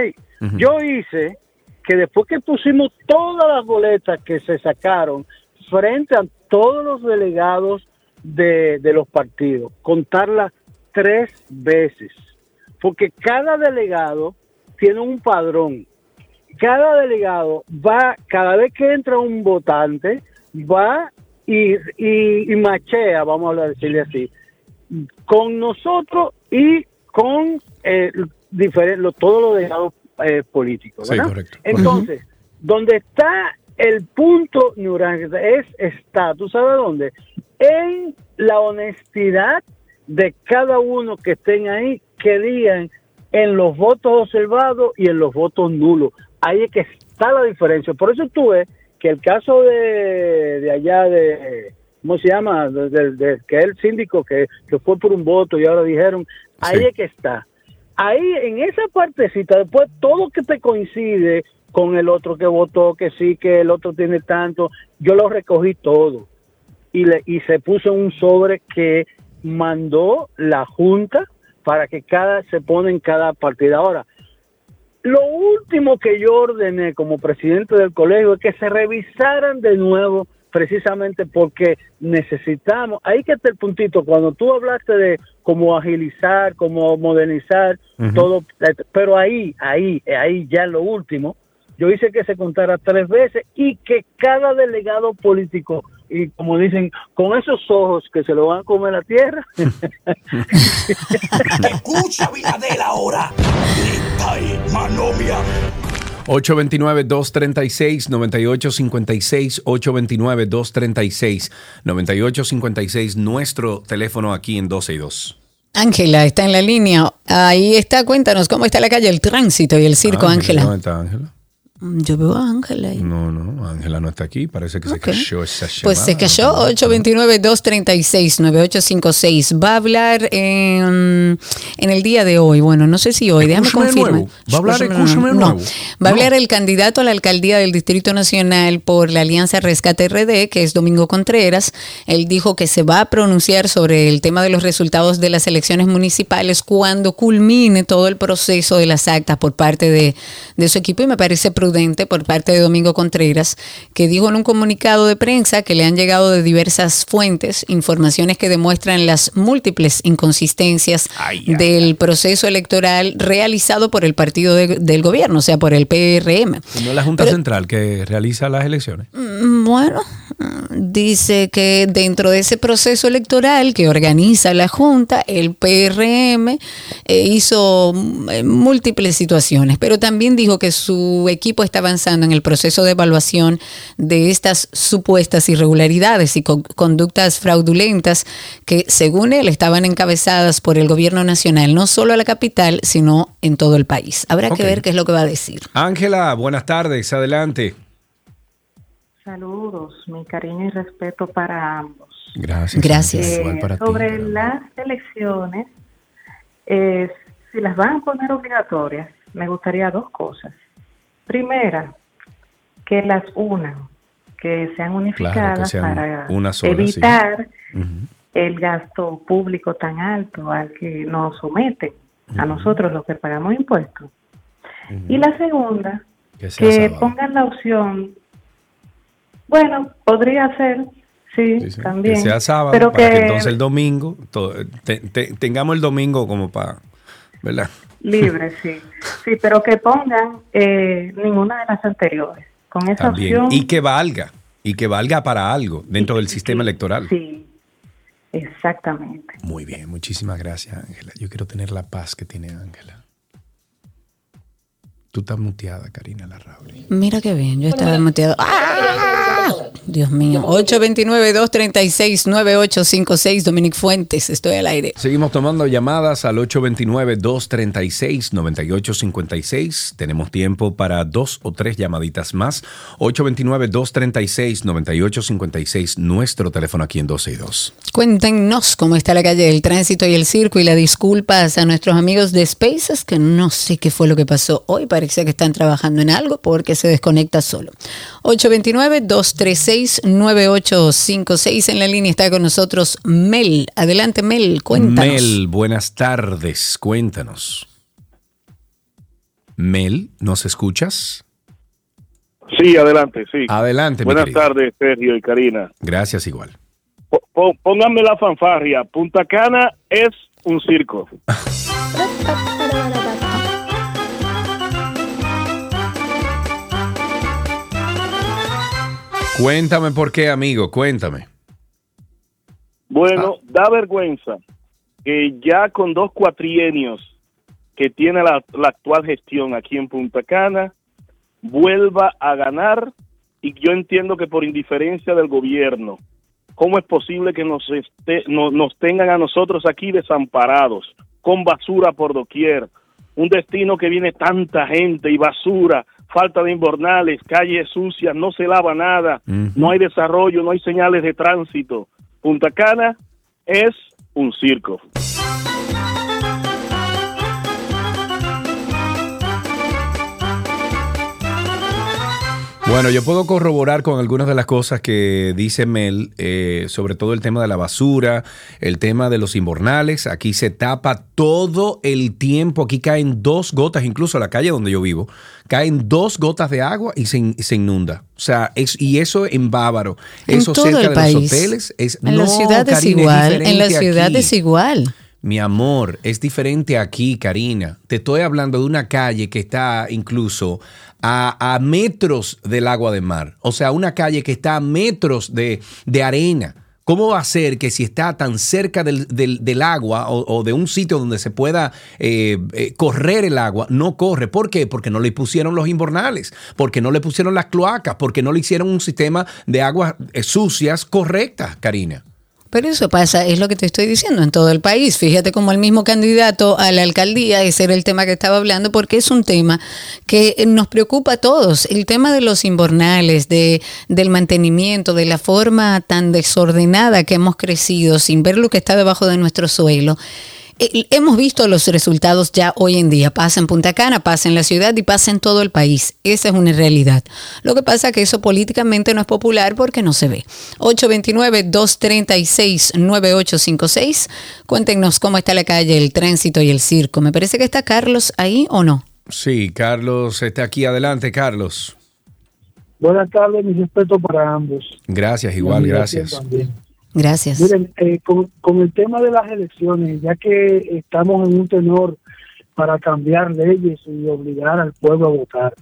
Yo hice que después que pusimos todas las boletas que se sacaron frente a todos los delegados de, de los partidos, contarlas tres veces, porque cada delegado tiene un padrón. Cada delegado va, cada vez que entra un votante, va y, y, y machea, vamos a decirle así, con nosotros y con eh, diferen- lo- todos los delegados eh, políticos. Sí, ¿verdad? correcto. Entonces, donde está el punto neurálgico es está, ¿tú sabes dónde? En la honestidad de cada uno que estén ahí, que digan en los votos observados y en los votos nulos. Ahí es que está la diferencia. Por eso tú ves que el caso de, de allá de, ¿cómo se llama? De, de- de- que es el síndico que, que fue por un voto y ahora dijeron, ahí es que está. Ahí en esa partecita, después todo que te coincide con el otro que votó, que sí, que el otro tiene tanto, yo lo recogí todo y, le, y se puso un sobre que mandó la Junta para que cada se pone en cada partida. Ahora, lo último que yo ordené como presidente del colegio es que se revisaran de nuevo precisamente porque necesitamos, ahí que está el puntito, cuando tú hablaste de cómo agilizar, cómo modernizar, todo, pero ahí, ahí, ahí ya lo último, yo hice que se contara tres veces y que cada delegado político, y como dicen, con esos ojos que se lo van a comer la tierra, [laughs] Escucha, Vinadel, ahora. Manomia. 829-236-9856, 829-236-9856, nuestro teléfono aquí en 12 y 2. Ángela está en la línea. Ahí está, cuéntanos cómo está la calle, el tránsito y el circo, Ángela. ¿Dónde está Ángela? Mm, Yo veo a Ángela ahí. No, no, Ángela no está aquí, parece que se cayó esa llamada. Pues se cayó 829-236-9856. Va a hablar en, en el día de hoy. Bueno, no sé si hoy, déjame confirmar. nuevo. ¿Va a hablar? Escúchame No. nuevo. Va a hablar el candidato a la alcaldía del Distrito Nacional por la Alianza Rescate RD, que es Domingo Contreras. Él dijo que se va a pronunciar sobre el tema de los resultados de las elecciones municipales cuando culmine todo el proceso de las actas por parte de, de su equipo y me parece prudente por parte de Domingo Contreras, que dijo en un comunicado de prensa que le han llegado de diversas fuentes informaciones que demuestran las múltiples inconsistencias del proceso electoral realizado por el partido de- del gobierno, o sea, por el PRM. No la Junta Pero- Central que realiza las elecciones. Mm, Bueno, mm, dice que dentro de ese proceso electoral que organiza la Junta, el PRM eh, hizo mm, eh, múltiples situaciones, pero también dijo que su equipo está avanzando en el proceso de evaluación de estas supuestas irregularidades y con- conductas fraudulentas que, según él, estaban encabezadas por el gobierno nacional, no solo a la capital, sino en todo el país. Habrá que ver qué es lo que va a decir. Ángela, buenas tardes, adelante. Saludos, mi cariño y respeto para ambos. Gracias. Gracias. Eh, ti. sobre las elecciones, eh, si las van a poner obligatorias, me gustaría dos cosas. Primera, que las unan, que sean unificadas sean para una sola, sí. evitar el gasto público tan alto al que nos someten a nosotros los que pagamos impuestos. Y la segunda, Que que pongan la opción, bueno, podría ser, sí, también, Que sea sábado, pero para que, que entonces el domingo, te- tengamos el domingo como para, ¿verdad? Libre, sí, sí, pero que pongan eh, ninguna de las anteriores, con esa También. opción, Y que valga, y que valga para algo dentro del sistema electoral. sí, exactamente. Muy bien, muchísimas gracias, Ángela. Yo quiero tener la paz que tiene Ángela. Tú estás muteada, Karina Larrauri. Mira qué bien, yo estaba muteado. ¡Ah! Dios mío. 829-236-9856, Dominic Fuentes, estoy al aire. Seguimos tomando llamadas al 829-236-9856. Tenemos tiempo para dos o tres llamaditas más. 829-236-9856, nuestro teléfono aquí en 12 y 2. Cuéntenos cómo está la calle del tránsito y el circo y las disculpas a nuestros amigos de Spaces, que no sé qué fue lo que pasó hoy. Parece que están trabajando en algo porque se desconecta solo. 829-236-9856. En la línea está con nosotros Mel. Adelante, Mel, cuéntanos. Mel, buenas tardes, cuéntanos. Mel, ¿nos escuchas? Sí, adelante, sí. Adelante, Buenas tardes, Sergio y Karina. Gracias igual. Po- pónganme la fanfarria. Punta Cana es un circo. [laughs] Cuéntame por qué, amigo, cuéntame. Bueno, da vergüenza que ya con dos cuatrienios que tiene la, actual gestión aquí en Punta Cana, vuelva a ganar y yo entiendo que por indiferencia del gobierno, ¿cómo es posible que nos, esté- no- nos tengan a nosotros aquí desamparados, con basura por doquier? Un destino que viene tanta gente y basura, falta de invernales, calles sucias, no se lava nada, no hay desarrollo, no hay señales de tránsito. Punta Cana es un circo. Bueno, yo puedo corroborar con algunas de las cosas que dice Mel, eh, sobre todo el tema de la basura, el tema de los invernales. Aquí se tapa todo el tiempo. Aquí caen dos gotas, incluso la calle donde yo vivo, caen dos gotas de agua y se, in- se inunda. O sea, es, y eso en Bávaro, En eso todo cerca el de país. los hoteles. Es, En la ciudad es igual. En la ciudad aquí. es igual. Mi amor, es diferente aquí, Karina. Te estoy hablando de una calle que está incluso a, a metros del agua de mar. O sea, una calle que está a metros de, de arena. ¿Cómo va a ser que si está tan cerca del, del- del agua o, de un sitio donde se pueda eh, eh, correr el agua, no corre? ¿Por qué? Porque no le pusieron los invernales, porque no le pusieron las cloacas, porque no le hicieron un sistema de aguas eh, sucias correctas, Karina. Pero eso pasa, es lo que te estoy diciendo, en todo el país. Fíjate como el mismo candidato a la alcaldía, ese era el tema que estaba hablando, porque es un tema que nos preocupa a todos. El tema de los invernales, de, del mantenimiento, de la forma tan desordenada que hemos crecido sin ver lo que está debajo de nuestro suelo. Eh, Hemos visto los resultados ya hoy en día. Pasa en Punta Cana, pasa en la ciudad y pasa en todo el país. Esa es una realidad. Lo que pasa es que eso políticamente no es popular porque no se ve. 829-236-9856. Cuéntenos cómo está la calle, el tránsito y el circo. Me parece que está Carlos ahí o no. Sí, Carlos está aquí. Adelante, Carlos. Buenas tardes, mi respeto para ambos. Gracias, igual, gracias. también. Gracias. Miren, eh, con, con el tema de las elecciones, ya que estamos en un tenor para cambiar leyes y obligar al pueblo a votar,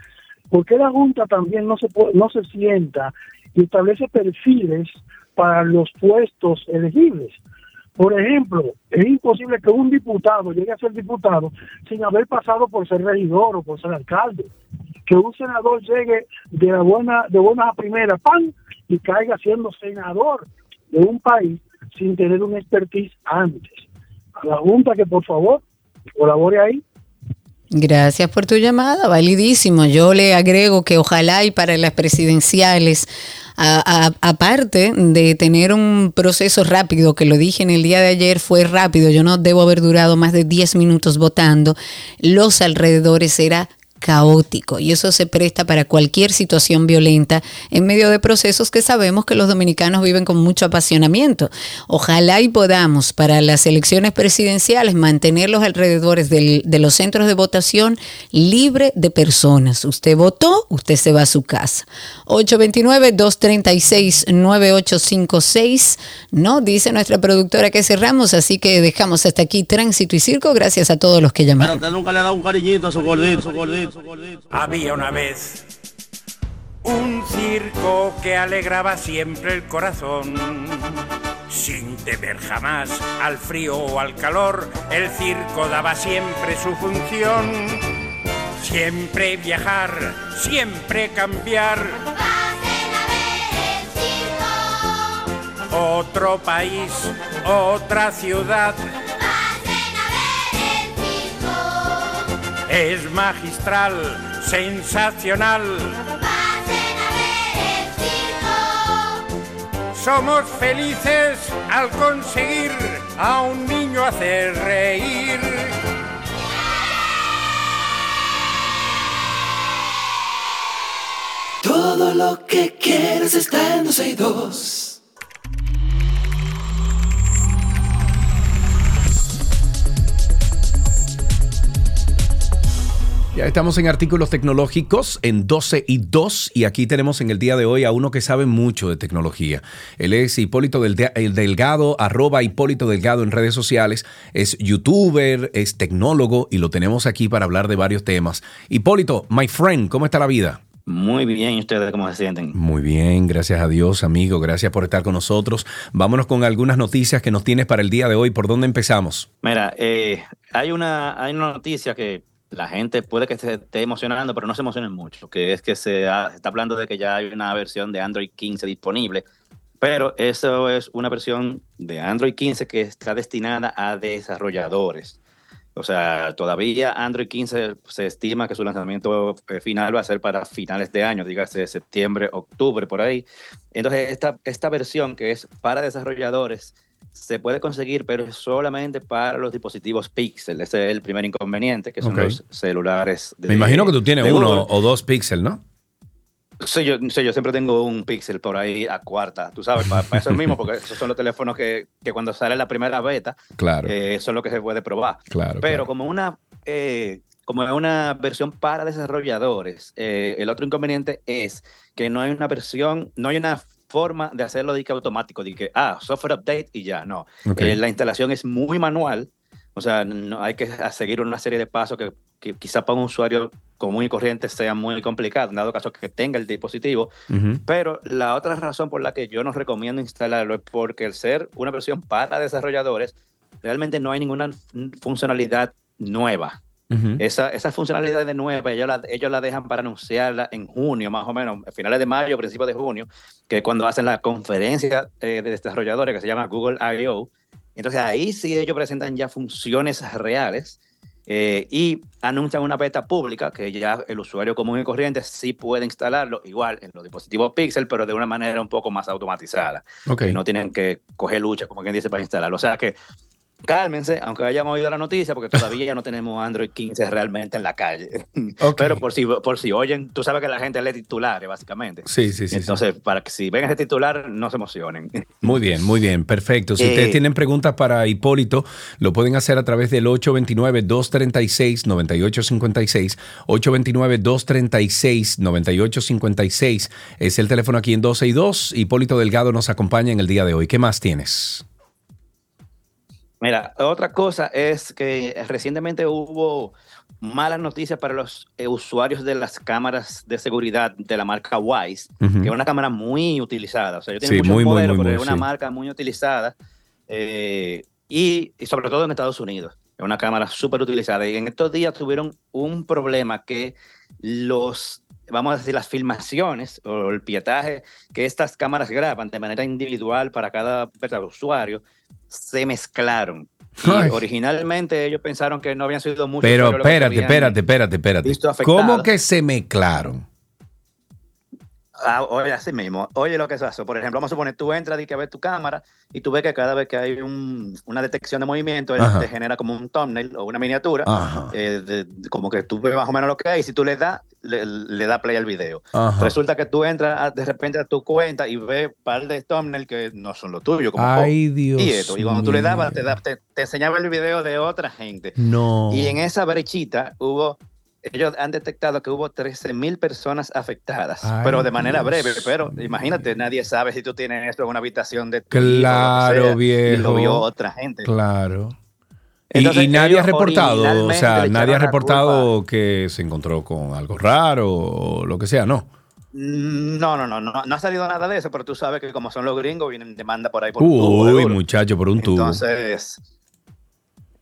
¿por qué la Junta también no se, no se sienta y establece perfiles para los puestos elegibles? Por ejemplo, es imposible que un diputado llegue a ser diputado sin haber pasado por ser regidor o por ser alcalde. Que un senador llegue de la buena, de buenas a primeras, ¡pam! y caiga siendo senador de un país sin tener un expertise antes. A la Junta que por favor colabore ahí. Gracias por tu llamada, validísimo. Yo le agrego que ojalá y para las presidenciales, aparte de tener un proceso rápido, que lo dije en el día de ayer, fue rápido, yo no debo haber durado más de 10 minutos votando, los alrededores era caótico y eso se presta para cualquier situación violenta en medio de procesos que sabemos que los dominicanos viven con mucho apasionamiento. Ojalá y podamos para las elecciones presidenciales mantener los alrededores de los centros de votación libre de personas. Usted votó, usted se va a su casa. 829-236-9856. No, dice nuestra productora que cerramos, así que dejamos hasta aquí tránsito y circo. Gracias a todos los que llamaron. Había una vez un circo que alegraba siempre el corazón. Sin temer jamás al frío o al calor, el circo daba siempre su función. Siempre viajar, siempre cambiar. Otro país, otra ciudad. Es magistral, sensacional. Somos felices al conseguir a un niño hacer reír. Todo lo que quieres está en 12 y 2. Ya estamos en artículos tecnológicos en 12 y 2 y aquí tenemos en el día de hoy a uno que sabe mucho de tecnología. Él es Hipólito Del- el Delgado, arroba Hipólito Delgado en redes sociales. Es youtuber, es tecnólogo y lo tenemos aquí para hablar de varios temas. Hipólito, my friend, ¿cómo está la vida? Muy bien, ¿y ustedes cómo se sienten? Muy bien, gracias a Dios, amigo. Gracias por estar con nosotros. Vámonos con algunas noticias que nos tienes para el día de hoy. ¿Por dónde empezamos? Mira, eh, hay, una, hay una noticia que la gente puede que se esté emocionando, pero no se emocionen mucho, que es que se, está hablando de que ya hay una versión de Android 15 disponible, pero eso es una versión de Android 15 que está destinada a desarrolladores. O sea, todavía Android 15 se estima que su lanzamiento eh, final va a ser para finales de año, dígase septiembre, octubre, por ahí. Entonces, esta, esta versión que es para desarrolladores se puede conseguir, pero es solamente para los dispositivos Pixel. Ese es el primer inconveniente, que son los celulares. de- Me imagino que tú tienes uno Google. o dos píxeles, ¿no? Sí yo, sí, yo siempre tengo un Pixel por ahí a cuarta, tú sabes, para, eso mismo, porque [laughs] esos son los teléfonos que, que cuando sale la primera beta, Claro. eh, son los que se puede probar. Claro, Pero como una eh, como una versión para desarrolladores, eh, el otro inconveniente es que no hay una versión, no hay una forma de hacerlo de que automático, de que, ah, software update y ya, no. Eh, la instalación es muy manual, o sea, no, hay que seguir una serie de pasos que, que quizá para un usuario común y corriente sea muy complicado, en dado caso que tenga el dispositivo. Pero la otra razón por la que yo no recomiendo instalarlo es porque el ser una versión para desarrolladores, realmente no hay ninguna fun- funcionalidad nueva. Ujú. Esa, esa funcionalidad de nueva, ellos la, ellos la dejan para anunciarla en junio, más o menos, a finales de mayo, principios de junio, que es cuando hacen la conferencia eh, de desarrolladores que se llama Google I.O. Entonces ahí sí ellos presentan ya funciones reales eh, y anuncian una beta pública que ya el usuario común y corriente sí puede instalarlo igual en los dispositivos Pixel, pero de una manera un poco más automatizada. Ok. Y no tienen que coger lucha, como quien dice, para instalarlo. O sea que cálmense, aunque hayan oído la noticia, porque todavía no tenemos Android 15 realmente en la calle. Pero por si, por si oyen, tú sabes que la gente lee titulares, básicamente. Sí, sí, sí. Entonces, para que si ven ese titular, no se emocionen. Muy bien, muy bien, perfecto. Si Eh, ustedes tienen preguntas para Hipólito, lo pueden hacer a través del 829-236-9856. 829-236-9856 es el teléfono aquí en 12 y 2. Hipólito Delgado nos acompaña en el día de hoy. ¿Qué más tienes? Mira, otra cosa es que recientemente hubo malas noticias para los eh, usuarios de las cámaras de seguridad de la marca Wise, que es una cámara muy utilizada. O sea, yo tengo Sí, muchos muy, modelos, muy, pero es una sí. marca muy utilizada eh, y, y sobre todo en Estados Unidos. Es una cámara súper utilizada. Y en estos días tuvieron un problema que los, vamos a decir, las filmaciones o el pietaje que estas cámaras graban de manera individual para cada usuario se mezclaron. Y originalmente ellos pensaron que no habían sido muchos. Pero espérate, espérate, espérate, espérate. ¿Cómo que se mezclaron? Ah, oye, así mismo. Oye, lo que pasó. Por ejemplo, vamos a suponer, tú entras y que ves tu cámara y tú ves que cada vez que hay un- una detección de movimiento, él te genera como un thumbnail o una miniatura, eh, de- de- como que tú ves más o menos lo que hay. Y si tú le das, le, le da play al video. Ajá. Resulta que tú entras a- de repente a tu cuenta y ves un par de thumbnails que no son los tuyos. Como, Ay, Dios Y esto. Y cuando tú le dabas, te, te, te enseñaba el video de otra gente. No. Y en esa brechita hubo, ellos han detectado que hubo 13 mil personas afectadas, Ay, pero de manera Dios breve. Pero imagínate, nadie sabe si tú tienes esto en una habitación de Claro, sea, viejo. Y lo vio otra gente. Claro. Y- Entonces, y, nadie ha reportado, o sea, nadie ha reportado que se encontró con algo raro o lo que sea, ¿no? Mm, No, no, no, no, no ha salido nada de eso, pero tú sabes que como son los gringos, vienen demanda por ahí por un tubo de Uy, muchacho, por un tubo. Entonces,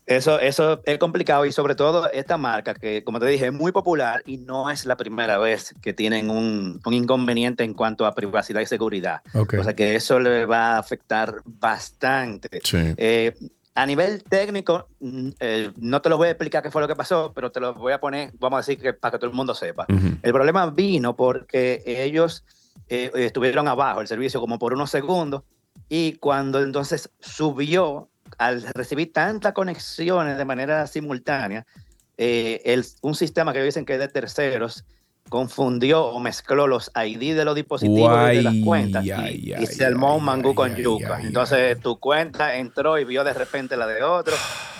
eso, eso es complicado y sobre todo esta marca que, como te dije, es muy popular y no es la primera vez que tienen un, un inconveniente en cuanto a privacidad y seguridad. Ok. O sea que eso le va a afectar bastante. Sí. Eh, a nivel técnico, mm, eh, no te lo voy a explicar qué fue lo que pasó, pero te lo voy a poner, vamos a decir que para que todo el mundo sepa. Ujú. El problema vino porque ellos eh, estuvieron abajo el servicio como por unos segundos y cuando entonces subió, al recibir tantas conexiones de manera simultánea, eh, el- un sistema que dicen que es de terceros confundió o mezcló los ID de los dispositivos y de las Guay, cuentas y, ay, y se armó un mangú con yuca. Entonces tu cuenta entró y vio de repente la de otro.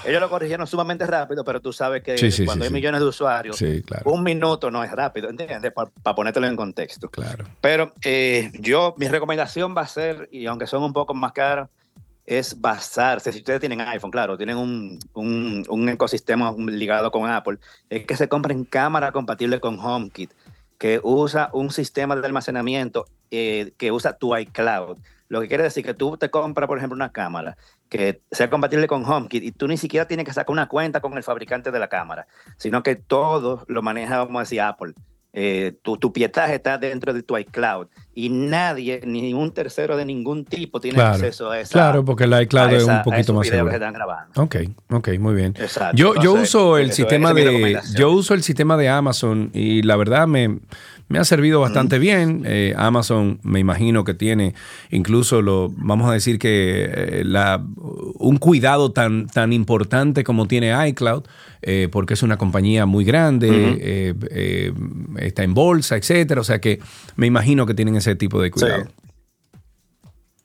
Ellos lo corrigieron sumamente rápido, pero tú sabes que Sí, sí, cuando sí, hay millones de usuarios, claro. un minuto no es rápido, ¿entiendes? Para ponértelo en contexto. Claro. Pero eh, yo, mi recomendación va a ser, y aunque son un poco más caros, es basarse, si ustedes tienen iPhone, claro, tienen un, un, un ecosistema ligado con Apple, es que se compren cámara compatible con HomeKit, que usa un sistema de almacenamiento eh, que usa tu iCloud. Lo que quiere decir que tú te compras, por ejemplo, una cámara que sea compatible con HomeKit y tú ni siquiera tienes que sacar una cuenta con el fabricante de la cámara, sino que todo lo maneja, vamos a decir, Apple. Eh, tu, tu pietaje está dentro de tu iCloud y nadie, ni un tercero de ningún tipo tiene Claro. acceso a esa. Claro, porque el iCloud es un poquito más seguro. que están grabando. Ok, ok, muy bien. Exacto. Yo, yo uso el sistema de yo uso el sistema de Amazon y la verdad me, me ha servido bastante bien. Eh, Amazon me imagino que tiene incluso lo vamos a decir que eh, la un cuidado tan tan importante como tiene iCloud eh, porque es una compañía muy grande, eh, eh, está en bolsa, etcétera. O sea que me imagino que tienen ese tipo de cuidado.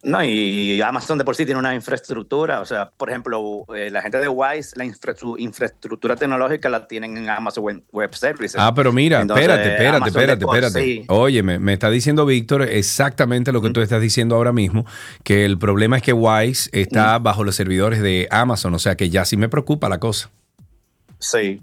No, y Amazon de por sí tiene una infraestructura, o sea, por ejemplo, eh, la gente de Wise, la infra- su infraestructura tecnológica la tienen en Amazon Web, Services. Ah, pero mira, Entonces, espérate, espérate, Amazon espérate, espérate. sí- Oye, me, me está diciendo Víctor exactamente lo que tú estás diciendo ahora mismo, que el problema es que Wise está bajo los servidores de Amazon, o sea que ya sí me preocupa la cosa. Sí,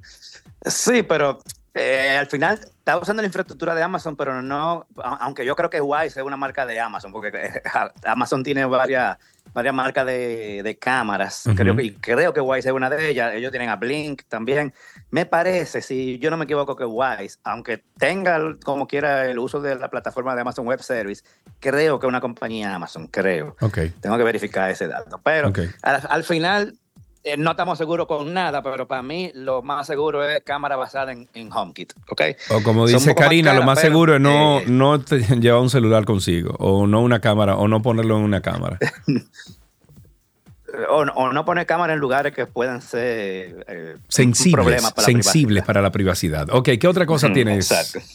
sí, pero eh, al final está usando la infraestructura de Amazon, pero no, aunque yo creo que Wise es una marca de Amazon, porque eh, Amazon tiene varias, varias marcas de, de cámaras, creo que, y creo que Wise es una de ellas, ellos tienen a Blink también. Me parece, si yo no me equivoco, que Wise, aunque tenga como quiera el uso de la plataforma de Amazon Web Service, creo que es una compañía Amazon, creo. Ok. Tengo que verificar ese dato. Pero Ok. al, al final eh, no estamos seguros con nada, pero para mí lo más seguro es cámara basada en, en HomeKit. ¿ok? O como dice más Karina, lo más pero, seguro es no, eh, no te- [laughs] llevar un celular consigo, o no una cámara, o no ponerlo en una cámara. [laughs] o, o no poner cámara en lugares que puedan ser eh, Sensibles, para la sensibles para la privacidad. Ok, ¿qué otra cosa Ujú, tienes? exacto.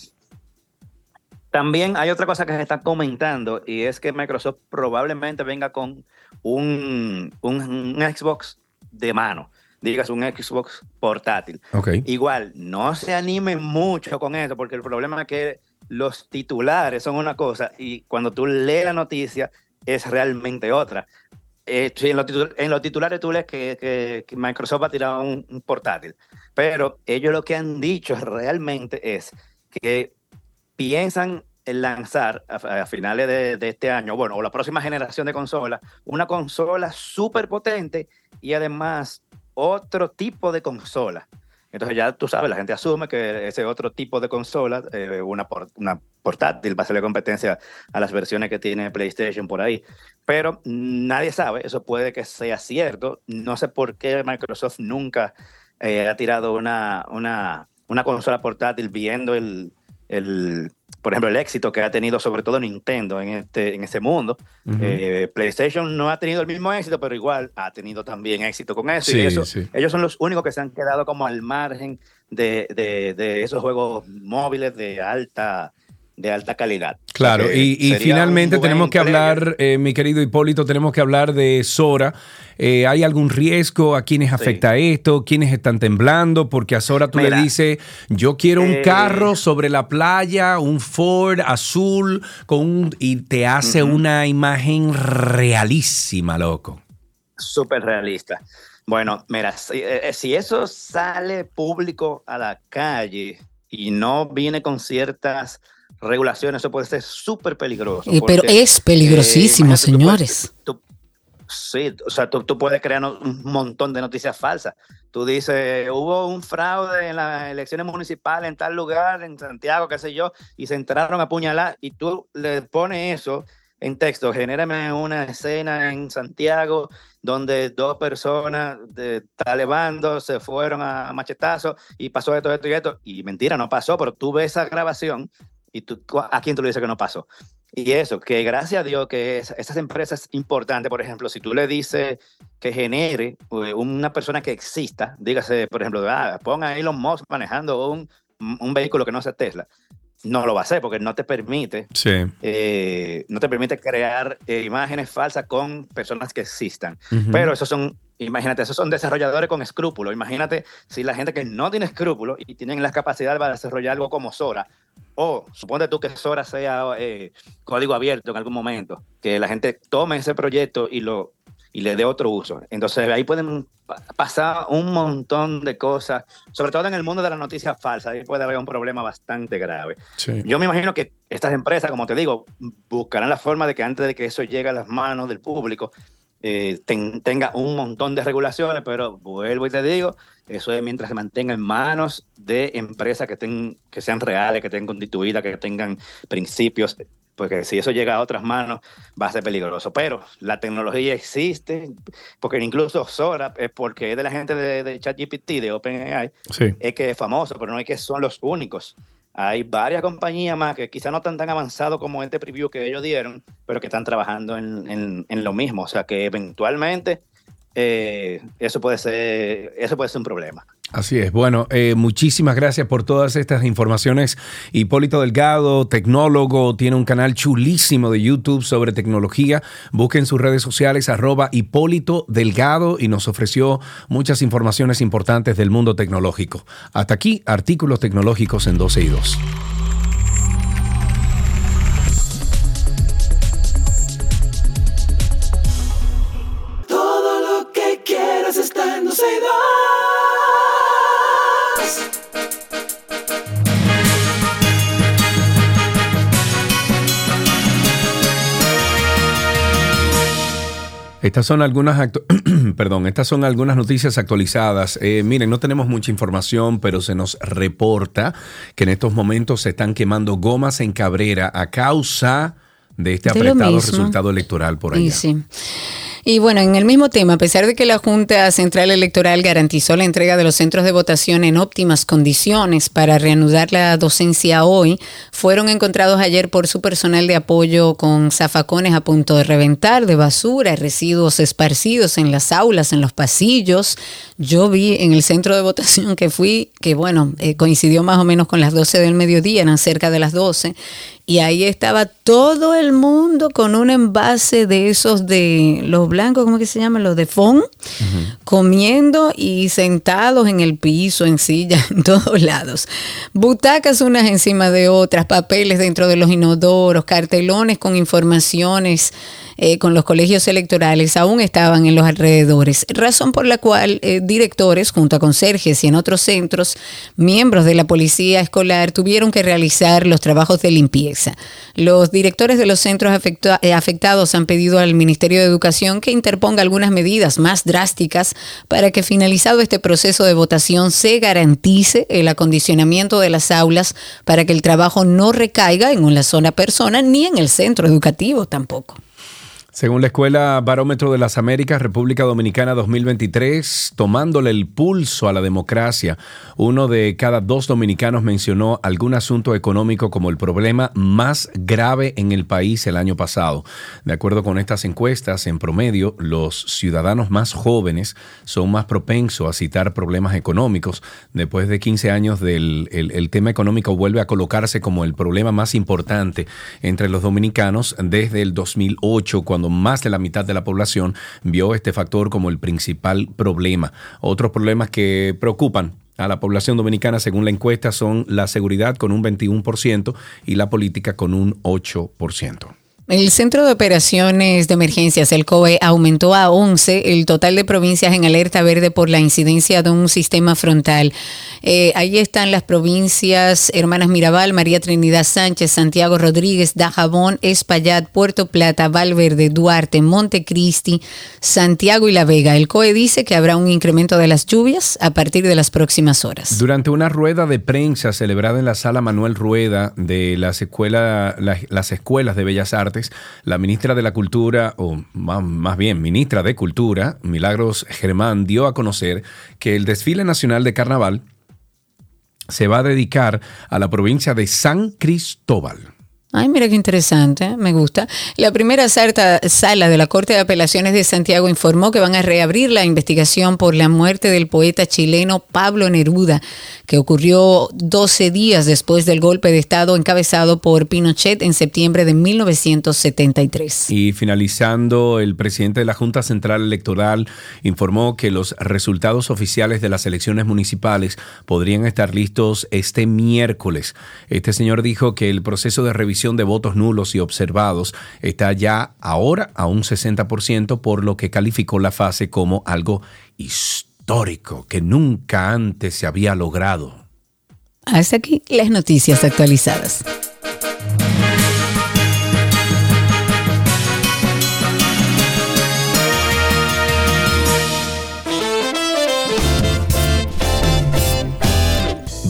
También hay otra cosa que se está comentando y es que Microsoft probablemente venga con un, un- un Xbox de mano, digas un Xbox portátil. Igual, no se animen mucho con eso porque el problema es que los titulares son una cosa y cuando tú lees la noticia es realmente otra. Eh, en, los titul- en los titulares tú lees que, que- que Microsoft va a tirar un, un portátil, pero ellos lo que han dicho realmente es que piensan en lanzar a, finales de, este año, bueno, o la próxima generación de consolas, una consola súper potente y además otro tipo de consola. Entonces ya tú sabes, la gente asume que ese otro tipo de consola, eh, una, por- una portátil, va a hacerle competencia a las versiones que tiene PlayStation por ahí. Pero nadie sabe, eso puede que sea cierto. No sé por qué Microsoft nunca eh, ha tirado una, una, una consola portátil viendo el, el, por ejemplo, el éxito que ha tenido sobre todo Nintendo en este, en este mundo. Eh, PlayStation no ha tenido el mismo éxito, pero igual ha tenido también éxito con eso. Sí, y eso sí. ellos son los únicos que se han quedado como al margen de, de- de esos juegos móviles de alta, de alta calidad. Claro, y, finalmente tenemos que hablar, eh, mi querido Hipólito, tenemos que hablar de Sora. Eh, ¿Hay algún riesgo? ¿A quiénes afecta esto? ¿Quiénes están temblando? Porque a Sora tú Mira, le dices, yo quiero un eh, carro sobre la playa, un Ford azul, con un- y te hace una imagen realísima, loco. súper realista. Bueno, mira, si, si eso sale público a la calle y no viene con ciertas regulaciones, eso puede ser súper peligroso. Eh, pero es peligrosísimo, eh, imagínate, tú puedes- señores. Sí, o sea, tú, tú puedes crear un montón de noticias falsas. Tú dices, hubo un fraude en las elecciones municipales en tal lugar, en Santiago, qué sé yo, y se entraron a apuñalar, y tú le pones eso en texto, genérame una escena en Santiago donde dos personas de talebando se fueron a machetazo y pasó esto, esto y esto, y mentira, no pasó, pero tú ves esa grabación y tú, ¿a quién tú le dices que no pasó? Y eso, que gracias a Dios que es- esas empresas importantes, por ejemplo, si tú le dices que genere eh, una persona que exista, dígase, por ejemplo, ah, ponga Elon Musk manejando un, un vehículo que no sea Tesla, no lo va a hacer porque no te permite, Sí. eh, no te permite crear eh, imágenes falsas con personas que existan. Pero esos son, imagínate, esos son desarrolladores con escrúpulos. Imagínate si la gente que no tiene escrúpulos y tienen las capacidades para desarrollar algo como Sora, o suponte tú que Sora sea eh, código abierto en algún momento, que la gente tome ese proyecto y lo y le dé otro uso. Entonces ahí pueden pa- pasar un montón de cosas, sobre todo en el mundo de las noticias falsas, ahí puede haber un problema bastante grave. Sí. Yo me imagino que estas empresas, como te digo, buscarán la forma de que antes de que eso llegue a las manos del público, eh, ten- tenga un montón de regulaciones, pero vuelvo y te digo, eso es mientras se mantenga en manos de empresas que, estén, que sean reales, que estén constituidas, que tengan principios, porque si eso llega a otras manos va a ser peligroso. Pero la tecnología existe, porque incluso Sora porque es de la gente de, de ChatGPT, de OpenAI, Sí. es que es famoso, pero no es que son los únicos. Hay varias compañías más que quizás no están tan avanzados como este preview que ellos dieron, pero que están trabajando en, en- en lo mismo. O sea que eventualmente eh, eso, puede ser, eso puede ser un problema. Así es. Bueno, eh, muchísimas gracias por todas estas informaciones. Hipólito Delgado, tecnólogo, tiene un canal chulísimo de YouTube sobre tecnología. Busquen sus redes sociales, arroba Hipólito Delgado, y nos ofreció muchas informaciones importantes del mundo tecnológico. Hasta aquí, artículos tecnológicos en 12 y 2. Estas son algunas [clears throat] perdón, estas son algunas noticias actualizadas. Eh, miren, no tenemos mucha información, pero se nos reporta que en estos momentos se están quemando gomas en Cabrera a causa de este De apretado resultado electoral por Y allá. sí. Y bueno, en el mismo tema, a pesar de que la Junta Central Electoral garantizó la entrega de los centros de votación en óptimas condiciones para reanudar la docencia hoy, fueron encontrados ayer por su personal de apoyo con zafacones a punto de reventar, de basura, residuos esparcidos en las aulas, en los pasillos. Yo vi en el centro de votación que fui, que bueno, eh, coincidió más o menos con las 12 del mediodía, eran cerca de las 12, y ahí estaba todo el mundo con un envase de esos de los blancos, ¿cómo que se llaman? Los de FON, comiendo y sentados en el piso, en silla, [laughs] en todos lados. Butacas unas encima de otras, papeles dentro de los inodoros, cartelones con informaciones eh, con los colegios electorales aún estaban en los alrededores, razón por la cual eh, directores junto a conserjes y en otros centros, miembros de la policía escolar tuvieron que realizar los trabajos de limpieza. Los directores de los centros eh, afectados han pedido al Ministerio de Educación que interponga algunas medidas más drásticas para que finalizado este proceso de votación se garantice el acondicionamiento de las aulas para que el trabajo no recaiga en una sola persona ni en el centro educativo tampoco. Según la Escuela Barómetro de las Américas, República Dominicana 2023, tomándole el pulso a la democracia, uno de cada dos dominicanos mencionó algún asunto económico como el problema más grave en el país el año pasado. De acuerdo con estas encuestas, en promedio, los ciudadanos más jóvenes son más propensos a citar problemas económicos. Después de 15 años del el, el tema económico vuelve a colocarse como el problema más importante entre los dominicanos desde el 2008, cuando más de la mitad de la población vio este factor como el principal problema. Otros problemas que preocupan a la población dominicana, según la encuesta, son la seguridad con un 21% y la política con un 8%. El Centro de Operaciones de Emergencias, el COE, aumentó a 11 el total de provincias en alerta verde por la incidencia de un sistema frontal. Eh, ahí están las provincias Hermanas Mirabal, María Trinidad Sánchez, Santiago Rodríguez, Dajabón, Espaillat, Puerto Plata, Valverde, Duarte, Montecristi, Santiago y La Vega. El COE dice que habrá un incremento de las lluvias a partir de las próximas horas. Durante una rueda de prensa celebrada en la sala Manuel Rueda de las, escuela- la- las escuelas de Bellas Artes, la ministra de la Cultura, o más, más bien ministra de Cultura, Milagros Germán, dio a conocer que el desfile nacional de carnaval se va a dedicar a la provincia de San Cristóbal. Ay, mira qué interesante, me gusta. La primera sala de la Corte de Apelaciones de Santiago informó que van a reabrir la investigación por la muerte del poeta chileno Pablo Neruda, que ocurrió 12 días después del golpe de Estado encabezado por Pinochet en septiembre de 1973. Y finalizando, el presidente de la Junta Central Electoral informó que los resultados oficiales de las elecciones municipales podrían estar listos este miércoles. Este señor dijo que el proceso de revisión de votos nulos y observados está ya ahora a un 60%, por lo que calificó la fase como algo histórico que nunca antes se había logrado. Hasta aquí las noticias actualizadas.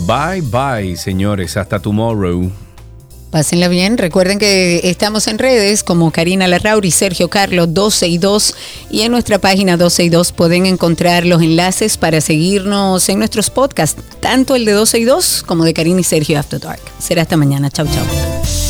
Bye bye, señores, hasta tomorrow. Pásenla bien. Recuerden que estamos en redes como Karina Larrauri, Sergio Carlos 12 y 2 y en nuestra página 12 y 2 pueden encontrar los enlaces para seguirnos en nuestros podcasts, tanto el de 12 y 2 como de Karina y Sergio After Dark. Será hasta mañana. Chau, chau.